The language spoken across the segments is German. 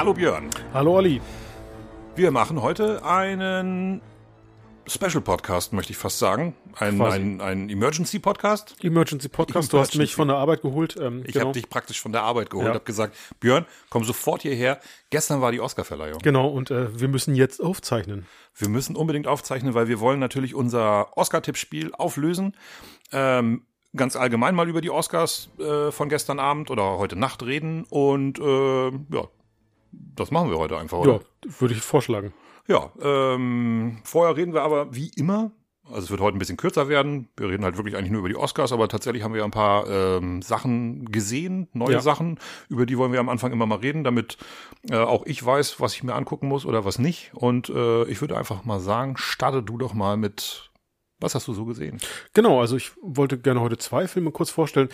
Hallo Björn. Hallo Olli. Wir machen heute einen Special Podcast, möchte ich fast sagen. Ein, ein, ein Emergency Podcast. Emergency Podcast. Du hast mich von der Arbeit geholt. Ähm, ich genau. habe dich praktisch von der Arbeit geholt. Ja. Habe gesagt, Björn, komm sofort hierher. Gestern war die Oscarverleihung. Genau. Und äh, wir müssen jetzt aufzeichnen. Wir müssen unbedingt aufzeichnen, weil wir wollen natürlich unser Oscar-Tippspiel auflösen. Ähm, ganz allgemein mal über die Oscars äh, von gestern Abend oder heute Nacht reden und äh, ja, das machen wir heute einfach. Oder? Ja, würde ich vorschlagen. Ja, ähm, vorher reden wir aber wie immer, also es wird heute ein bisschen kürzer werden. Wir reden halt wirklich eigentlich nur über die Oscars, aber tatsächlich haben wir ein paar ähm, Sachen gesehen, neue ja. Sachen, über die wollen wir am Anfang immer mal reden, damit äh, auch ich weiß, was ich mir angucken muss oder was nicht. Und äh, ich würde einfach mal sagen, starte du doch mal mit was hast du so gesehen? Genau, also ich wollte gerne heute zwei Filme kurz vorstellen.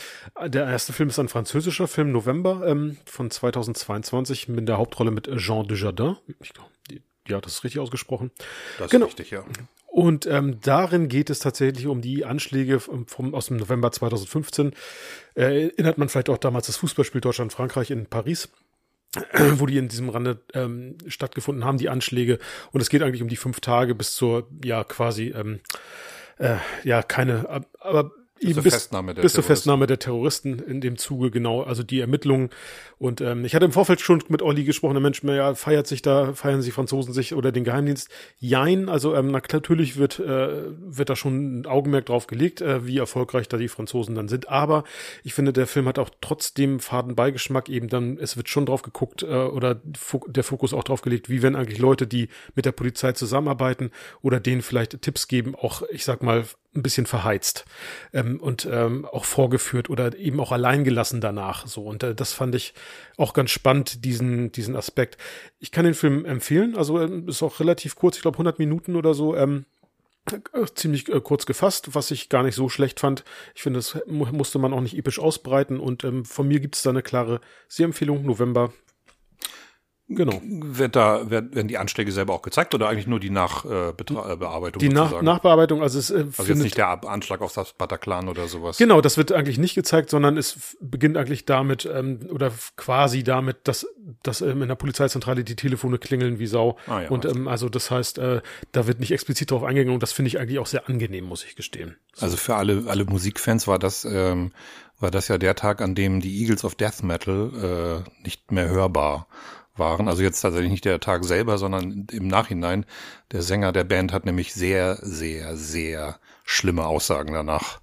Der erste Film ist ein französischer Film, November ähm, von 2022 mit der Hauptrolle mit Jean Dujardin. Ich glaube, ja, das ist richtig ausgesprochen. Das genau. ist richtig, ja. Und ähm, darin geht es tatsächlich um die Anschläge vom, vom, aus dem November 2015. Äh, erinnert man vielleicht auch damals das Fußballspiel Deutschland-Frankreich in Paris wo die in diesem Rande ähm, stattgefunden haben, die Anschläge. Und es geht eigentlich um die fünf Tage bis zur, ja, quasi ähm, äh, ja, keine, aber bis, zur Festnahme, der bis zur Festnahme der Terroristen in dem Zuge, genau, also die Ermittlungen. Und ähm, ich hatte im Vorfeld schon mit Olli gesprochen, der Mensch, ja, feiert sich da, feiern sich Franzosen sich oder den Geheimdienst? Jein, also ähm, na, natürlich wird, äh, wird da schon ein Augenmerk drauf gelegt, äh, wie erfolgreich da die Franzosen dann sind. Aber ich finde, der Film hat auch trotzdem faden Beigeschmack eben dann, es wird schon drauf geguckt äh, oder der Fokus auch drauf gelegt, wie wenn eigentlich Leute, die mit der Polizei zusammenarbeiten oder denen vielleicht Tipps geben, auch, ich sag mal, ein bisschen verheizt ähm, und ähm, auch vorgeführt oder eben auch alleingelassen danach. So und äh, das fand ich auch ganz spannend diesen diesen Aspekt. Ich kann den Film empfehlen. Also äh, ist auch relativ kurz, ich glaube 100 Minuten oder so. Ähm, äh, ziemlich äh, kurz gefasst, was ich gar nicht so schlecht fand. Ich finde, das musste man auch nicht episch ausbreiten und ähm, von mir gibt es da eine klare Sehempfehlung. November Genau. Wird da, werden die Anschläge selber auch gezeigt oder eigentlich nur die Nachbearbeitung? Äh, die Nach Nachbearbeitung, also es äh, Also jetzt nicht der Anschlag auf das Bataclan oder sowas. Genau, das wird eigentlich nicht gezeigt, sondern es beginnt eigentlich damit, ähm, oder quasi damit, dass, dass ähm, in der Polizeizentrale die Telefone klingeln wie Sau. Ah, ja, und ähm, also das heißt, äh, da wird nicht explizit drauf eingegangen und das finde ich eigentlich auch sehr angenehm, muss ich gestehen. So. Also für alle, alle Musikfans war das, ähm, war das ja der Tag, an dem die Eagles of Death Metal äh, nicht mehr hörbar waren. Also jetzt tatsächlich nicht der Tag selber, sondern im Nachhinein. Der Sänger der Band hat nämlich sehr, sehr, sehr schlimme Aussagen danach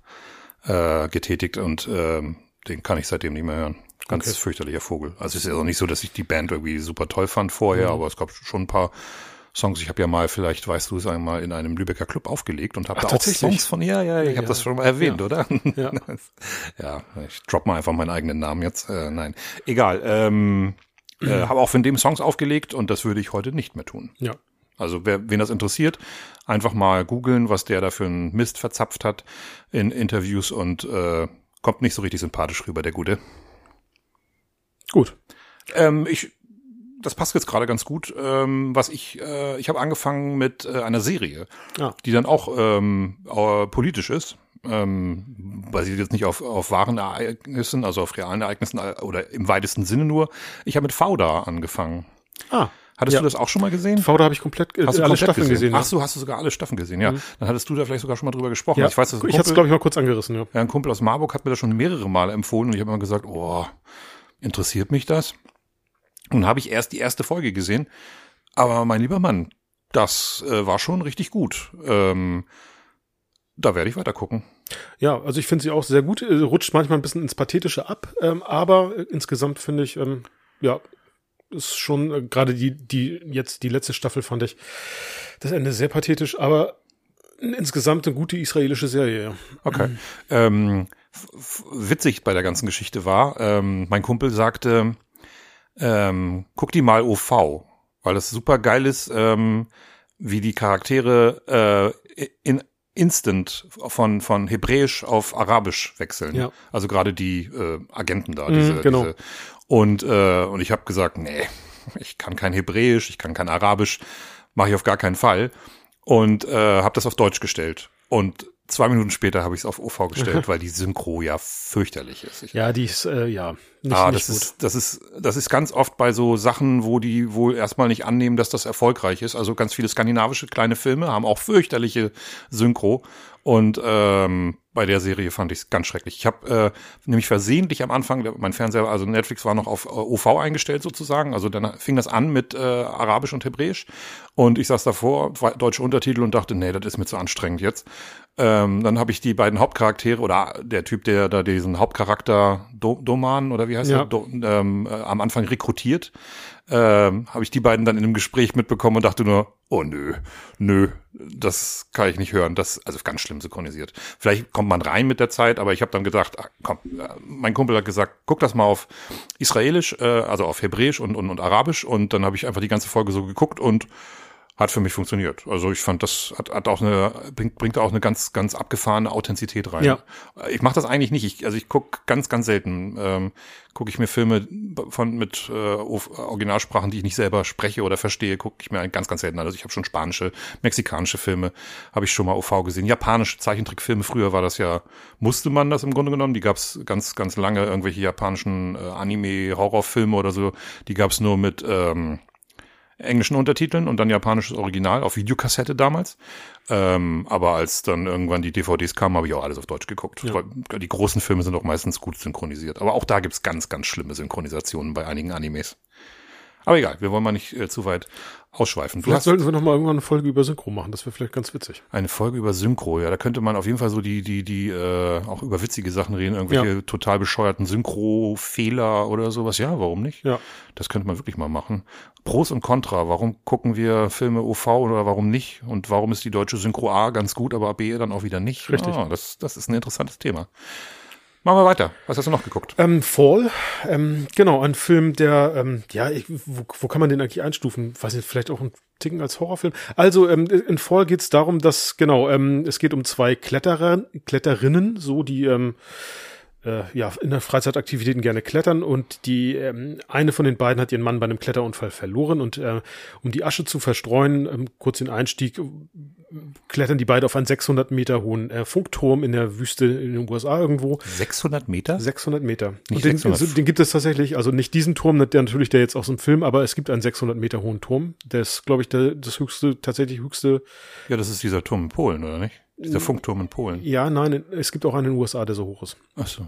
äh, getätigt und äh, den kann ich seitdem nicht mehr hören. Ganz okay. fürchterlicher Vogel. Also es ist auch nicht so, dass ich die Band irgendwie super toll fand vorher, mhm. aber es gab schon ein paar Songs. Ich habe ja mal, vielleicht weißt du es einmal, in einem Lübecker Club aufgelegt und habe da auch Songs von, ja, ja, ich ja, habe das schon mal erwähnt, ja. oder? Ja. ja, ich drop mal einfach meinen eigenen Namen jetzt. Äh, nein, egal. Ähm, äh, habe auch von dem Songs aufgelegt und das würde ich heute nicht mehr tun. Ja. Also wer, wen das interessiert, einfach mal googeln, was der da für einen Mist verzapft hat in Interviews und äh, kommt nicht so richtig sympathisch rüber, der Gute. Gut. Ähm, ich, das passt jetzt gerade ganz gut. Ähm, was ich, äh, ich habe angefangen mit äh, einer Serie, ah. die dann auch ähm, äh, politisch ist ähm, basiert jetzt nicht auf, auf wahren Ereignissen, also auf realen Ereignissen äh, oder im weitesten Sinne nur. Ich habe mit Fauda angefangen. Ah. Hattest ja. du das auch schon mal gesehen? Fauda habe ich komplett äh, hast alle komplett Staffeln gesehen. gesehen Ach so, hast du sogar alle Staffeln gesehen, ja. Mhm. Dann hattest du da vielleicht sogar schon mal drüber gesprochen. Ja. Ich weiß, dass ich hatte es glaube ich mal kurz angerissen, ja. ja. Ein Kumpel aus Marburg hat mir das schon mehrere Male empfohlen und ich habe immer gesagt, oh, interessiert mich das? Und habe ich erst die erste Folge gesehen. Aber mein lieber Mann, das äh, war schon richtig gut. Ähm, da werde ich weiter gucken. Ja, also ich finde sie auch sehr gut. Äh, rutscht manchmal ein bisschen ins Pathetische ab, ähm, aber insgesamt finde ich, ähm, ja, ist schon äh, gerade die, die jetzt die letzte Staffel fand ich das Ende sehr pathetisch, aber insgesamt eine gute israelische Serie. Ja. Okay. Ähm, witzig bei der ganzen Geschichte war, ähm, mein Kumpel sagte, ähm, guck die mal OV, weil das super geil ist, ähm, wie die Charaktere äh, in instant von, von Hebräisch auf Arabisch wechseln. Ja. Also gerade die äh, Agenten da. Diese, mhm, genau. Diese. Und, äh, und ich habe gesagt, nee, ich kann kein Hebräisch, ich kann kein Arabisch, mache ich auf gar keinen Fall. Und äh, habe das auf Deutsch gestellt. Und zwei Minuten später habe ich es auf OV gestellt, weil die Synchro ja fürchterlich ist. Ich, Ja, die ist, äh, ja, nicht, ah, nicht das ist, das ist, das ist ganz oft bei so Sachen, wo die wohl erstmal nicht annehmen, dass das erfolgreich ist. Also ganz viele skandinavische kleine Filme haben auch fürchterliche Synchro. Und ähm, bei der Serie fand ich es ganz schrecklich. Ich habe äh, nämlich versehentlich am Anfang, mein Fernseher, also Netflix war noch auf äh, OV eingestellt sozusagen. Also dann fing das an mit äh, Arabisch und Hebräisch. Und ich saß davor, deutsche Untertitel und dachte, nee, das ist mir zu anstrengend jetzt. Ähm, dann habe ich die beiden Hauptcharaktere oder der Typ, der da diesen Hauptcharakter Do Doman oder wie heißt Ja. er, Do ähm, äh, am Anfang rekrutiert, ähm, habe ich die beiden dann in einem Gespräch mitbekommen und dachte nur, oh nö, nö, das kann ich nicht hören. Das also ganz schlimm synchronisiert. Vielleicht kommt man rein mit der Zeit, aber ich habe dann gedacht, ah, komm, äh, mein Kumpel hat gesagt, guck das mal auf Israelisch, äh, also auf Hebräisch und, und, und Arabisch und dann habe ich einfach die ganze Folge so geguckt und hat für mich funktioniert. Also ich fand, das hat, hat auch eine, bringt, bringt auch eine ganz, ganz abgefahrene Authentizität rein. Ja. Ich mache das eigentlich nicht. Ich, also ich guck ganz, ganz selten, ähm, gucke ich mir Filme von mit äh, Originalsprachen, die ich nicht selber spreche oder verstehe, gucke ich mir ganz, ganz selten an. Also ich habe schon spanische, mexikanische Filme, habe ich schon mal OV gesehen. Japanische Zeichentrickfilme, früher war das ja, musste man das im Grunde genommen. Die gab's ganz, ganz lange, irgendwelche japanischen äh, Anime-Horrorfilme oder so, die gab's nur mit ähm, englischen Untertiteln und dann japanisches Original auf Videokassette damals. Ähm, aber als dann irgendwann die DVDs kamen, habe ich auch alles auf Deutsch geguckt. Ja. Die großen Filme sind auch meistens gut synchronisiert. Aber auch da gibt's ganz, ganz schlimme Synchronisationen bei einigen Animes. Aber egal, wir wollen mal nicht äh, zu weit ausschweifen. Du Vielleicht hast sollten wir noch mal irgendwann eine Folge über Synchro machen. Das wäre vielleicht ganz witzig. eine Folge über Synchro, ja, da könnte man auf jeden Fall so die, die, die, äh, auch über witzige Sachen reden, irgendwelche total bescheuerten Synchro-Fehler oder sowas. Ja, warum nicht? Ja. Das könnte man wirklich mal machen. Pros und Contra, warum gucken wir Filme OV oder warum nicht? Und warum ist die deutsche Synchro A ganz gut, aber B dann auch wieder nicht? Richtig. Ah, das, das ist ein interessantes Thema. Machen wir weiter. Was hast du noch geguckt? Ähm, Fall, ähm, genau, ein Film, der, ähm, ja, ich, wo, wo kann man den eigentlich einstufen? Weiß nicht, vielleicht auch ein Ticken als Horrorfilm. Also ähm, in Fall geht es darum, dass, genau, ähm, es geht um zwei Kletterer, Kletterinnen, so die ähm, äh, ja, in der Freizeitaktivitäten gerne klettern und die ähm, eine von den beiden hat ihren Mann bei einem Kletterunfall verloren und äh, um die Asche zu verstreuen, ähm, kurz den Einstieg, klettern die beiden auf einen 600 Meter hohen äh, Funkturm in der Wüste in den USA irgendwo. 600 Meter? 600 Meter. Nicht und den, 600. also, den gibt es tatsächlich, also nicht diesen Turm, der natürlich der jetzt aus dem Film, aber es gibt einen 600 Meter hohen Turm. Der ist, glaube ich, der, das höchste, tatsächlich höchste. Ja, das ist dieser Turm in Polen, oder nicht? Dieser Funkturm in Polen. Ja, nein, es gibt auch einen in den USA, der so hoch ist. Ach so.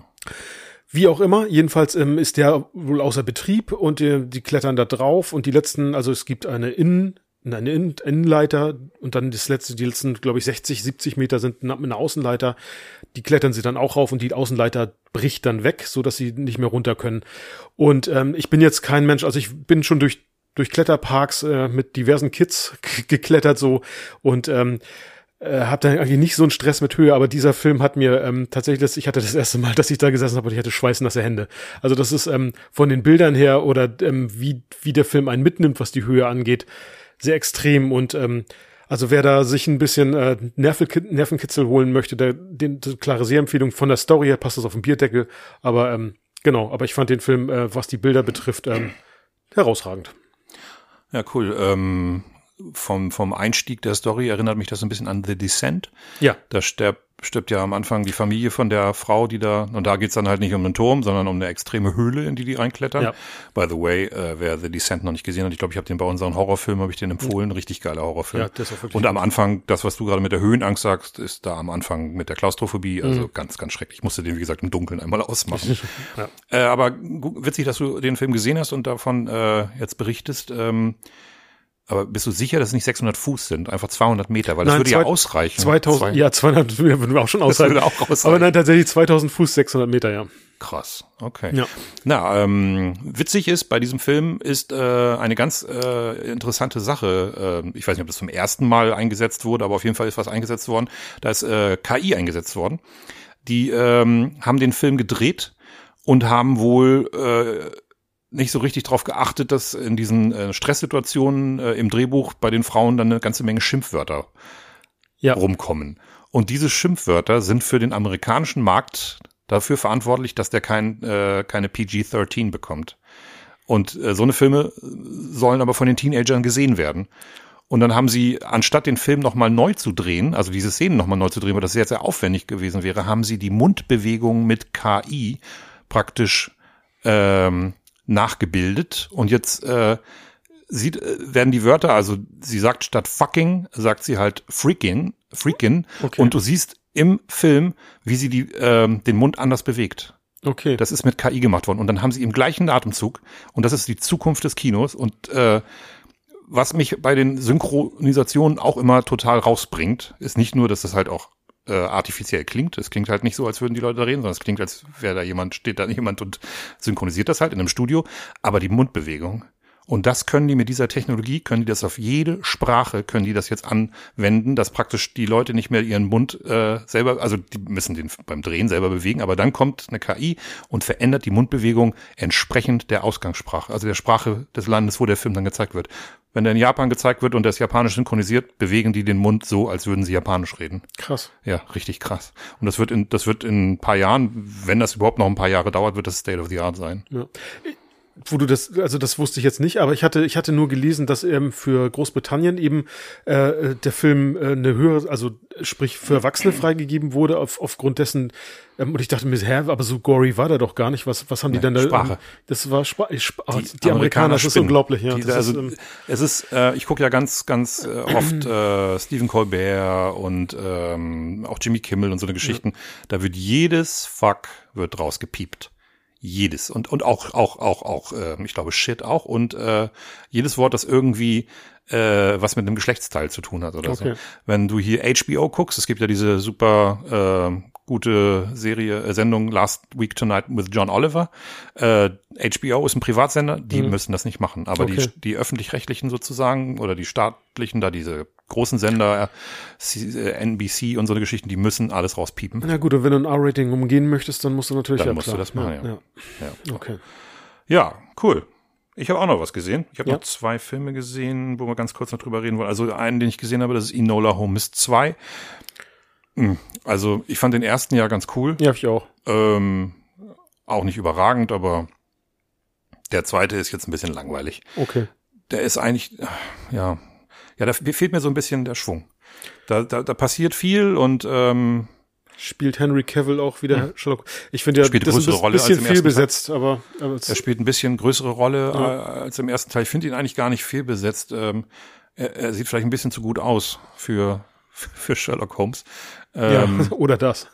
Wie auch immer, jedenfalls ähm, ist der wohl außer Betrieb und die, die klettern da drauf und die letzten, also es gibt eine Innen, Innen, Innenleiter und dann das letzte, die letzten, glaube ich, 60, 70 Meter sind eine, Außenleiter. Die klettern sie dann auch rauf und die Außenleiter bricht dann weg, so dass sie nicht mehr runter können. Und ähm, ich bin jetzt kein Mensch, also ich bin schon durch durch Kletterparks äh, mit diversen Kids geklettert so und ähm, äh, habe dann eigentlich nicht so einen Stress mit Höhe, aber dieser Film hat mir ähm, tatsächlich, ich hatte das erste Mal, dass ich da gesessen habe und ich hatte schweißnasse Hände. Also das ist ähm, von den Bildern her oder ähm, wie, wie der Film einen mitnimmt, was die Höhe angeht, sehr extrem und ähm, also wer da sich ein bisschen äh, Nervenkit Nervenkitzel holen möchte, der, den, klare Sehempfehlung von der Story her passt das auf den Bierdeckel, aber ähm, genau, aber ich fand den Film, äh, was die Bilder betrifft, ähm, herausragend. Ja, cool. Ähm, vom, vom Einstieg der Story erinnert mich das ein bisschen an The Descent. Ja, Da stirbt, stirbt ja am Anfang die Familie von der Frau, die da, und da geht's dann halt nicht um einen Turm, sondern um eine extreme Höhle, in die die reinklettern. Ja. By the way, äh, wer The Descent noch nicht gesehen hat, ich glaube, ich habe den bei unseren Horrorfilmen, habe ich den empfohlen, richtig geiler Horrorfilm. Ja, der ist wirklich und am Anfang, das, was du gerade mit der Höhenangst sagst, ist da am Anfang mit der Klaustrophobie, also Mhm. ganz, ganz schrecklich. Ich musste den, wie gesagt, im Dunkeln einmal ausmachen. Ja. Äh, aber witzig, dass du den Film gesehen hast und davon äh, jetzt berichtest. Ähm, aber bist du sicher, dass es nicht 600 Fuß sind, einfach 200 Meter? Weil das Nein, würde ja zwei- ausreichen. 2000, Zwei- ja, 200 würden wir auch schon Das aushalten. würde auch ausreichen. Aber nein, tatsächlich 2000 Fuß, 600 Meter, ja. Krass, okay. Ja. Na, ähm, witzig ist, bei diesem Film ist äh, eine ganz äh, interessante Sache. Äh, ich weiß nicht, ob das zum ersten Mal eingesetzt wurde, aber auf jeden Fall ist was eingesetzt worden. Da ist äh, KI eingesetzt worden. Die ähm, haben den Film gedreht und haben wohl äh, nicht so richtig darauf geachtet, dass in diesen äh, Stresssituationen äh, im Drehbuch bei den Frauen dann eine ganze Menge Schimpfwörter Ja. rumkommen. Und diese Schimpfwörter sind für den amerikanischen Markt dafür verantwortlich, dass der kein, äh, keine PG-13 bekommt. Und äh, so eine Filme sollen aber von den Teenagern gesehen werden. Und dann haben sie, anstatt den Film nochmal neu zu drehen, also diese Szenen nochmal neu zu drehen, weil das sehr, sehr aufwendig gewesen wäre, haben sie die Mundbewegung mit KI praktisch ähm, nachgebildet. Und jetzt äh, sieht, äh, werden die Wörter, also sie sagt statt fucking, sagt sie halt freaking, freaking. Okay. Und du siehst im Film, wie sie die, ähm, den Mund anders bewegt. Okay. Das ist mit KI gemacht worden. Und dann haben sie im gleichen Atemzug, und das ist die Zukunft des Kinos, und äh, was mich bei den Synchronisationen auch immer total rausbringt, ist nicht nur, dass das halt auch äh, artifiziell klingt. Es klingt halt nicht so, als würden die Leute da reden, sondern es klingt, als wäre da jemand, steht da jemand und synchronisiert das halt in einem Studio. Aber die Mundbewegung, und das können die mit dieser Technologie, können die das auf jede Sprache, können die das jetzt anwenden, dass praktisch die Leute nicht mehr ihren Mund äh, selber, also die müssen den beim Drehen selber bewegen, aber dann kommt eine KI und verändert die Mundbewegung entsprechend der Ausgangssprache, also der Sprache des Landes, wo der Film dann gezeigt wird. Wenn der in Japan gezeigt wird und das Japanisch synchronisiert, bewegen die den Mund so, als würden sie Japanisch reden. Krass. Ja, richtig krass. Und das wird in, das wird in ein paar Jahren, wenn das überhaupt noch ein paar Jahre dauert, wird das State of the Art sein. Ja wo du das, also das wusste ich jetzt nicht, aber ich hatte, ich hatte nur gelesen, dass ähm, für Großbritannien eben äh, der Film äh, eine höhere, also sprich für Erwachsene freigegeben wurde auf, aufgrund dessen. Ähm, und ich dachte mir, hä, aber so gory war der doch gar nicht. Was, was haben die denn da? Sprache. Ähm, das war Sp Sp oh, die, die, Amerikaner, Amerikaner das ist unglaublich. Ja, die, also, ist, ähm, es ist, äh, ich gucke ja ganz, ganz äh, oft äh, Stephen Colbert und ähm, auch Jimmy Kimmel und so eine Geschichten. Ja. Da wird jedes Fuck wird rausgepiept jedes und und auch auch auch auch äh, ich glaube Shit auch und äh, jedes Wort, das irgendwie äh, was mit einem Geschlechtsteil zu tun hat oder okay. so. Wenn du hier HBO guckst, es gibt ja diese super äh, gute Serie, äh, Sendung Last Week Tonight with John Oliver. Äh, HBO ist ein Privatsender, die mhm. müssen das nicht machen. Aber okay. die, die öffentlich-rechtlichen sozusagen oder die staatlichen, da diese großen Sender, äh, NBC und so eine Geschichten, die müssen alles rauspiepen. Na gut, und wenn du ein R-Rating umgehen möchtest, dann musst du natürlich dann ja, musst klar. du das machen, ja. ja. ja. Okay. Ja, cool. Ich habe auch noch was gesehen. Ich habe ja. noch zwei Filme gesehen, wo wir ganz kurz noch drüber reden wollen. Also einen, den ich gesehen habe, das ist Enola Holmes 2. Hm, also ich fand den ersten ja ganz cool. Ja, ich auch. Ähm, auch nicht überragend, aber der zweite ist jetzt ein bisschen langweilig. Okay. Der ist eigentlich, ja, ja, da fehlt mir so ein bisschen der Schwung. Da, da, da passiert viel und ähm, spielt Henry Cavill auch wieder hm. Sherlock. Ich finde ja, spielt das ist ein bisschen viel besetzt, aber, aber er spielt ein bisschen größere Rolle ja. Äh, als im ersten Teil. Ich finde ihn eigentlich gar nicht viel besetzt. Ähm, er, er sieht vielleicht ein bisschen zu gut aus für für Sherlock Holmes. Ähm, ja, oder das.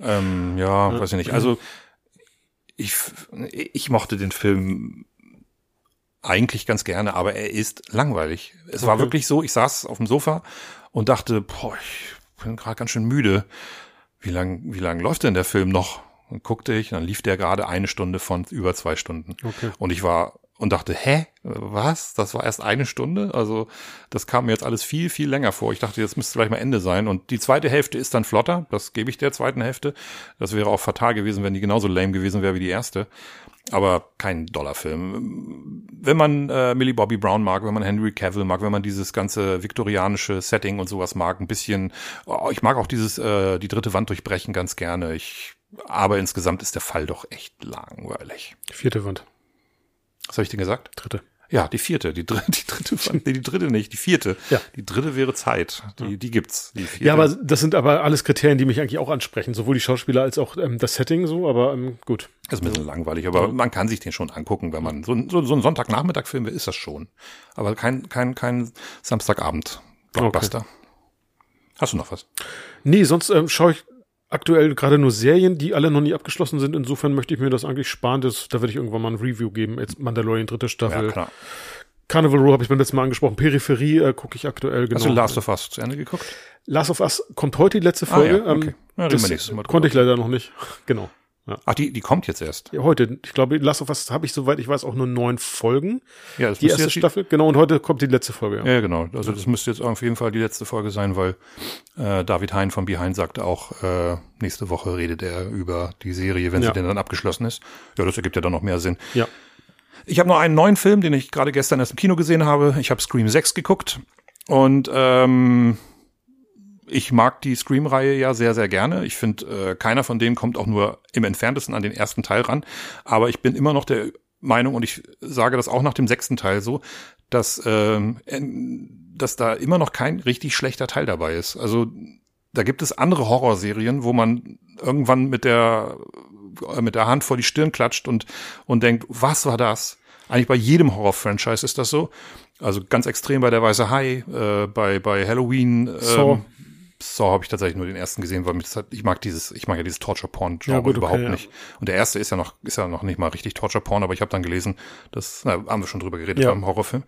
ähm, ja, ja, weiß ich nicht. Also ich, ich mochte den Film eigentlich ganz gerne, aber er ist langweilig. Es okay. war wirklich so, ich saß auf dem Sofa und dachte, boah, ich bin gerade ganz schön müde. Wie lang, wie lang läuft denn der Film noch? Und guckte ich, dann lief der gerade eine Stunde von über zwei Stunden. Okay. Und ich war und dachte, hä, was? Das war erst eine Stunde? Also das kam mir jetzt alles viel, viel länger vor. Ich dachte, jetzt müsste vielleicht mal Ende sein. Und die zweite Hälfte ist dann flotter. Das gebe ich der zweiten Hälfte. Das wäre auch fatal gewesen, wenn die genauso lame gewesen wäre wie die erste. Aber kein Dollarfilm. Wenn man äh, Millie Bobby Brown mag, wenn man Henry Cavill mag, wenn man dieses ganze viktorianische Setting und sowas mag, ein bisschen, oh, ich mag auch dieses, äh, die dritte Wand durchbrechen ganz gerne. Ich, aber insgesamt ist der Fall doch echt langweilig. Vierte Wand. Was habe ich denn gesagt? Dritte. Ja, die vierte, die dritte, die dritte, nee, die dritte nicht, die vierte. Ja. Die dritte wäre Zeit. Die, die gibt's. Die vierte. Ja, aber das sind aber alles Kriterien, die mich eigentlich auch ansprechen, sowohl die Schauspieler als auch ähm, das Setting so, aber ähm, gut. Das ist ein bisschen langweilig, aber ja. man kann sich den schon angucken, wenn man so, so, so ein Sonntagnachmittag-Film ist das schon. Aber kein, kein, kein Samstagabend-Blockbuster. Okay. Hast du noch was? Nee, sonst ähm, schaue ich aktuell gerade nur Serien, die alle noch nie abgeschlossen sind. Insofern möchte ich mir das eigentlich sparen. Das, da werde ich irgendwann mal ein Review geben. Jetzt Mandalorian dritte Staffel. Ja, klar. Carnival Row habe ich beim letzten Mal angesprochen. Peripherie äh, gucke ich aktuell genau. Hast du Last of Us zu Ende geguckt? Last of Us kommt heute die letzte Folge. Ah, ja, okay. ja, das konnte ich leider noch nicht. Genau. Ja. Ach, die, die kommt jetzt erst. Ja, heute. Ich glaube, Last of Us habe ich, soweit ich weiß, auch nur neun Folgen. Ja, das die erste Staffel. Genau, und heute kommt die letzte Folge. Ja, ja genau. Also das müsste jetzt auf jeden Fall die letzte Folge sein, weil äh, David Hein von Behind sagte auch, äh, nächste Woche redet er über die Serie, wenn ja. sie denn dann abgeschlossen ist. Ja, das ergibt ja dann noch mehr Sinn. Ja. Ich habe noch einen neuen Film, den ich gerade gestern erst im Kino gesehen habe. Ich habe Scream 6 geguckt. Und ähm, ich mag die Scream-Reihe ja sehr, sehr gerne. Ich finde, äh, keiner von denen kommt auch nur im entferntesten an den ersten Teil ran. Aber ich bin immer noch der Meinung, und ich sage das auch nach dem sechsten Teil so, dass ähm, dass da immer noch kein richtig schlechter Teil dabei ist. Also da gibt es andere Horrorserien, wo man irgendwann mit der äh, mit der Hand vor die Stirn klatscht und und denkt, was war das? Eigentlich bei jedem Horror-Franchise ist das so. Also ganz extrem bei der Weiße Hai, äh, bei bei Halloween. Ähm, So. Saw habe ich tatsächlich nur den ersten gesehen, weil mich das hat, ich mag dieses, ich mag ja dieses Torture Porn Genre Ja, okay, überhaupt ja. nicht. Und der erste ist ja noch, ist ja noch nicht mal richtig Torture Porn, aber ich habe dann gelesen, das na, haben wir schon drüber geredet Ja. beim Horrorfilm.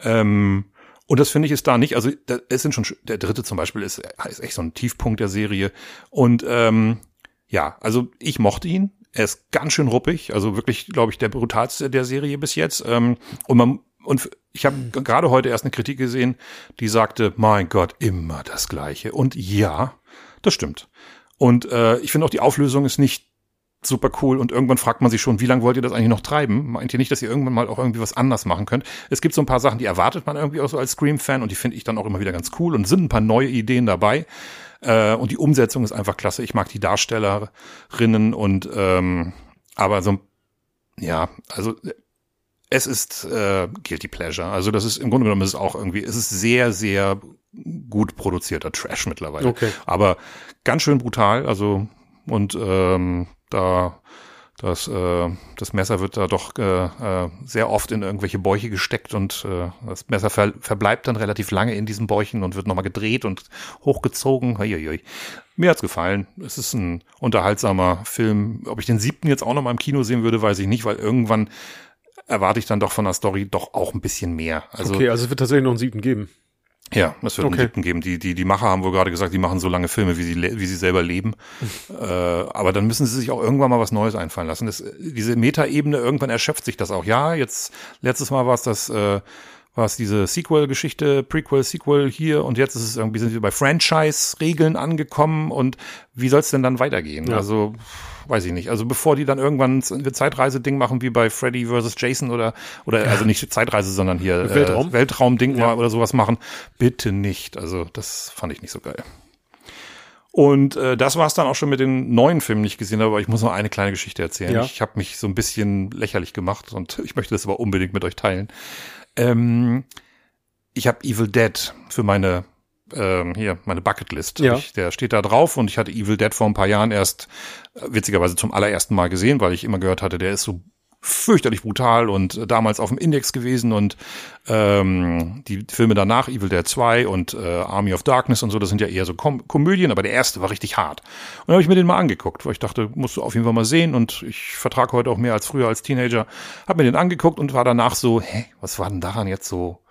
Ähm, und das finde ich ist da nicht, also da, es sind schon, der dritte zum Beispiel ist, ist echt so ein Tiefpunkt der Serie. Und ähm, ja, also ich mochte ihn. Er ist ganz schön ruppig, also wirklich, glaube ich, der brutalste der Serie bis jetzt. Ähm, und man und ich habe gerade heute erst eine Kritik gesehen, die sagte, mein Gott, immer das Gleiche. Und ja, das stimmt. Und äh, ich finde auch die Auflösung ist nicht super cool und irgendwann fragt man sich schon, wie lange wollt ihr das eigentlich noch treiben? Meint ihr nicht, dass ihr irgendwann mal auch irgendwie was anders machen könnt? Es gibt so ein paar Sachen, die erwartet man irgendwie auch so als Scream-Fan und die finde ich dann auch immer wieder ganz cool und sind ein paar neue Ideen dabei. Äh, und die Umsetzung ist einfach klasse. Ich mag die Darstellerinnen und ähm, aber so ja, also es ist äh, Guilty Pleasure. Also das ist im Grunde genommen ist es auch irgendwie, es ist sehr, sehr gut produzierter Trash mittlerweile. Okay. Aber ganz schön brutal, also und ähm, da das, äh, das Messer wird da doch äh, äh, sehr oft in irgendwelche Bäuche gesteckt und äh, das Messer ver verbleibt dann relativ lange in diesen Bäuchen und wird nochmal gedreht und hochgezogen. Uiuiui. Mir hat's gefallen. Es ist ein unterhaltsamer Film. Ob ich den siebten jetzt auch nochmal im Kino sehen würde, weiß ich nicht, weil irgendwann erwarte ich dann doch von der Story doch auch ein bisschen mehr. Also okay, also es wird tatsächlich noch einen siebten geben. ja, es wird Okay. einen siebten geben. Die, die, die Macher haben wohl gerade gesagt, die machen so lange Filme, wie sie, wie sie selber leben. äh, aber dann müssen sie sich auch irgendwann mal was Neues einfallen lassen. Das, diese Metaebene, irgendwann erschöpft sich das auch. Ja, jetzt, letztes Mal war es das, äh, war es diese Sequel-Geschichte, Prequel, Sequel hier und jetzt ist es irgendwie, sind wir bei Franchise-Regeln angekommen und wie soll es denn dann weitergehen? Ja. Also, weiß ich nicht. Also bevor die dann irgendwann ein Zeitreise-Ding machen wie bei Freddy vs. Jason oder, oder also nicht Zeitreise, sondern hier Weltraum. Äh, Weltraumding Ja. oder sowas machen. Bitte nicht. Also das fand ich nicht so geil. Und äh, das war es dann auch schon mit den neuen Filmen, die ich gesehen habe, aber ich muss noch eine kleine Geschichte erzählen. Ja. Ich habe mich so ein bisschen lächerlich gemacht und ich möchte das aber unbedingt mit euch teilen. Ähm, ich habe Evil Dead für meine ähm, hier meine Bucketlist. Ja. Ich, der steht da drauf und ich hatte Evil Dead vor ein paar Jahren erst äh, witzigerweise zum allerersten Mal gesehen, weil ich immer gehört hatte, der ist so fürchterlich brutal und äh, damals auf dem Index gewesen und ähm, die Filme danach, Evil Dead 2 und äh, Army of Darkness und so, das sind ja eher so Kom Komödien, aber der erste war richtig hart. Und dann habe ich mir den mal angeguckt, weil ich dachte, musst du auf jeden Fall mal sehen und ich vertrage heute auch mehr als früher als Teenager. Hab mir den angeguckt und war danach so, hä, was war denn daran jetzt so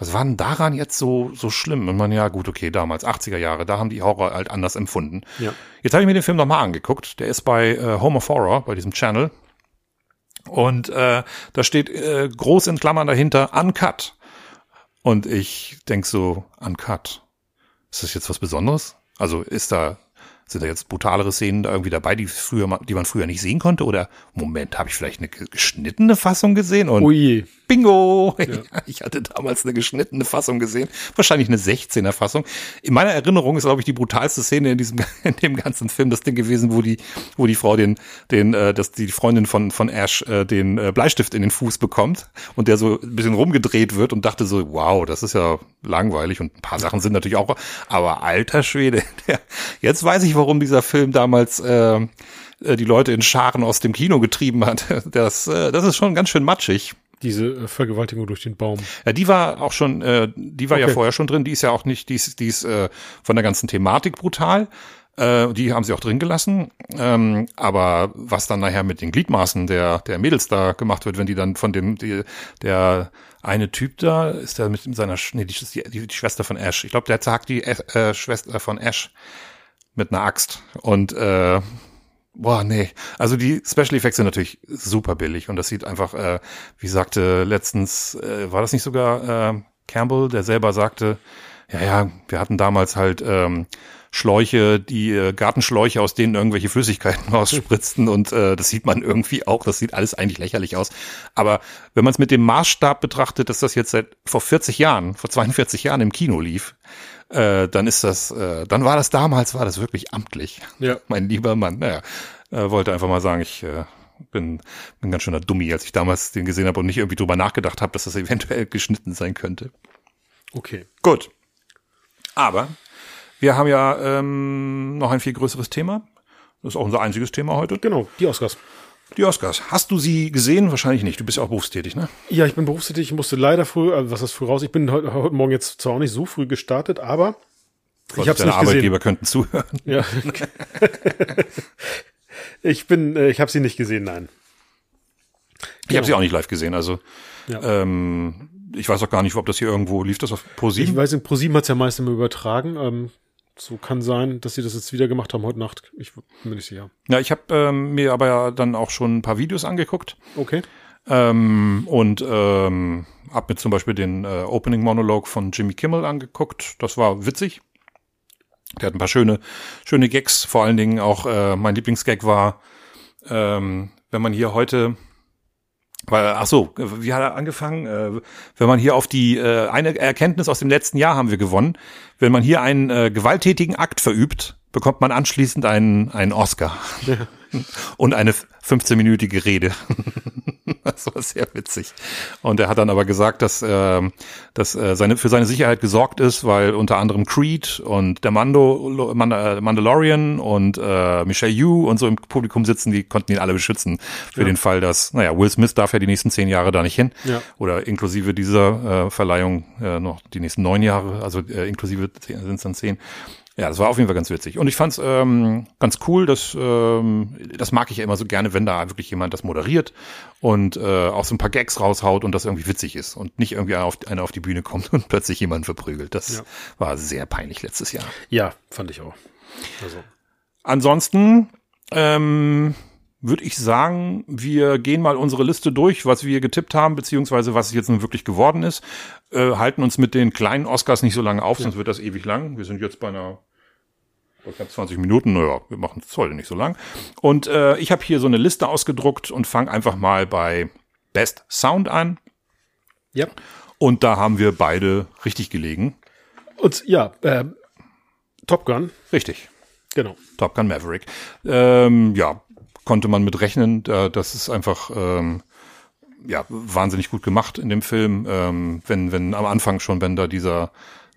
was war denn daran jetzt so, so schlimm? Und man, ja, gut, okay, damals, 80er Jahre, da haben die Horror halt anders empfunden. Ja. Jetzt habe ich mir den Film nochmal angeguckt. Der ist bei äh, Home of Horror, bei diesem Channel. Und äh, da steht äh, groß in Klammern dahinter Uncut. Und ich denk so, Uncut. Ist das jetzt was Besonderes? Also ist da, sind da jetzt brutalere Szenen da irgendwie dabei, die früher, die man früher nicht sehen konnte? Oder Moment, habe ich vielleicht eine ge- geschnittene Fassung gesehen? Und Ui. Bingo! Ja. Ich hatte damals eine geschnittene Fassung gesehen, wahrscheinlich eine 16er Fassung. In meiner Erinnerung ist, glaube ich, die brutalste Szene in diesem in dem ganzen Film das Ding gewesen, wo die wo die Frau den den äh, dass die Freundin von von Ash äh, den äh, Bleistift in den Fuß bekommt und der so ein bisschen rumgedreht wird und dachte so, wow, das ist ja langweilig und ein paar Sachen sind natürlich auch, aber alter Schwede, der, jetzt weiß ich, warum dieser Film damals äh, äh, die Leute in Scharen aus dem Kino getrieben hat. Das äh, das ist schon ganz schön matschig. Diese äh, Vergewaltigung durch den Baum. Ja, die war auch schon, äh, die war ja Okay. vorher schon drin. Die ist ja auch nicht, die ist, die ist äh, von der ganzen Thematik brutal. Äh, die haben sie auch drin gelassen. Ähm, aber was dann nachher mit den Gliedmaßen der der Mädels da gemacht wird, wenn die dann von dem die, der eine Typ da ist der mit seiner nee, die, die, die, die Schwester von Ash. Ich glaube, der zagt die äh, Schwester von Ash mit einer Axt und äh, Boah, nee. Also die Special Effects sind natürlich super billig und das sieht einfach, äh, wie sagte letztens, äh, war das nicht sogar äh, Campbell, der selber sagte, ja, ja, wir hatten damals halt ähm, Schläuche, die äh, Gartenschläuche, aus denen irgendwelche Flüssigkeiten rausspritzten und äh, das sieht man irgendwie auch, das sieht alles eigentlich lächerlich aus. Aber wenn man es mit dem Maßstab betrachtet, dass das jetzt seit vor 40 Jahren, vor 42 Jahren im Kino lief, äh, dann ist das, äh, dann war das damals, war das wirklich amtlich. Ja. Mein lieber Mann, naja, äh, wollte einfach mal sagen, ich äh, bin, bin ganz schöner Dummi, als ich damals den gesehen habe und nicht irgendwie drüber nachgedacht habe, dass das eventuell geschnitten sein könnte. Okay. Gut. Aber wir haben ja ähm, noch ein viel größeres Thema. Das ist auch unser einziges Thema heute. Genau, die Oscars. Die Oscars. Hast du sie gesehen? Wahrscheinlich nicht. Du bist ja auch berufstätig, ne? Ja, ich bin berufstätig. Ich musste leider früh, also was ist früh raus? Ich bin heute, heute Morgen jetzt zwar auch nicht so früh gestartet, aber ich habe Deine Arbeitgeber könnten zuhören. Ja. ich bin, äh, ich habe sie nicht gesehen, nein. Ich habe sie auch nicht live gesehen. Also Ja. ähm, ich weiß auch gar nicht, ob das hier irgendwo lief. Das auf Ich ProSieben. weiß nicht, ProSieben hat es ja meist immer übertragen. Ähm, so kann sein, dass sie das jetzt wieder gemacht haben heute Nacht. Ich bin mir nicht sicher. Ja, ich habe ähm, mir aber ja dann auch schon ein paar Videos angeguckt. Okay. Ähm, und ähm, hab mir zum Beispiel den äh, Opening Monolog von Jimmy Kimmel angeguckt. Das war witzig. Der hat ein paar schöne, schöne Gags. Vor allen Dingen auch äh, mein Lieblingsgag war, ähm, wenn man hier heute, weil, ach so, wie hat er angefangen? Äh, wenn man hier auf die äh, eine Erkenntnis aus dem letzten Jahr haben wir gewonnen. Wenn man hier einen äh, gewalttätigen Akt verübt, bekommt man anschließend einen, einen Oscar und eine 15-minütige Rede. das war sehr witzig. Und er hat dann aber gesagt, dass, ähm, dass äh, seine, für seine Sicherheit gesorgt ist, weil unter anderem Creed und der Mando, Mand äh, Mandalorian und äh, Michelle Yu und so im Publikum sitzen, die konnten ihn alle beschützen für Ja. den Fall, dass, naja, Will Smith darf ja die nächsten zehn Jahre da nicht hin. Ja. Oder inklusive dieser äh, Verleihung äh, noch die nächsten neun Jahre, also äh, inklusive sind es dann zehn. Ja, das war auf jeden Fall ganz witzig. Und ich fand's ähm, ganz cool, dass ähm, das mag ich ja immer so gerne, wenn da wirklich jemand das moderiert und äh, auch so ein paar Gags raushaut und das irgendwie witzig ist und nicht irgendwie einer auf, einer auf die Bühne kommt und plötzlich jemanden verprügelt. Das Ja. war sehr peinlich letztes Jahr. Ja, fand ich auch. Also. Ansonsten ähm, würde ich sagen, wir gehen mal unsere Liste durch, was wir getippt haben, beziehungsweise was es jetzt nun wirklich geworden ist. Äh, halten uns mit den kleinen Oscars nicht so lange auf, sonst wird das ewig lang. Wir sind jetzt bei einer bei knapp 20 Minuten, naja, wir machen es heute nicht so lang. Und äh, ich habe hier so eine Liste ausgedruckt und fange einfach mal bei Best Sound an. Ja. Und da haben wir beide richtig gelegen. Und ja, ähm, Top Gun, Richtig. genau. Top Gun Maverick. Ähm, ja, konnte man mit rechnen. Äh, das ist einfach ähm, ja wahnsinnig gut gemacht in dem Film. Ähm, wenn wenn am Anfang schon, wenn da dieser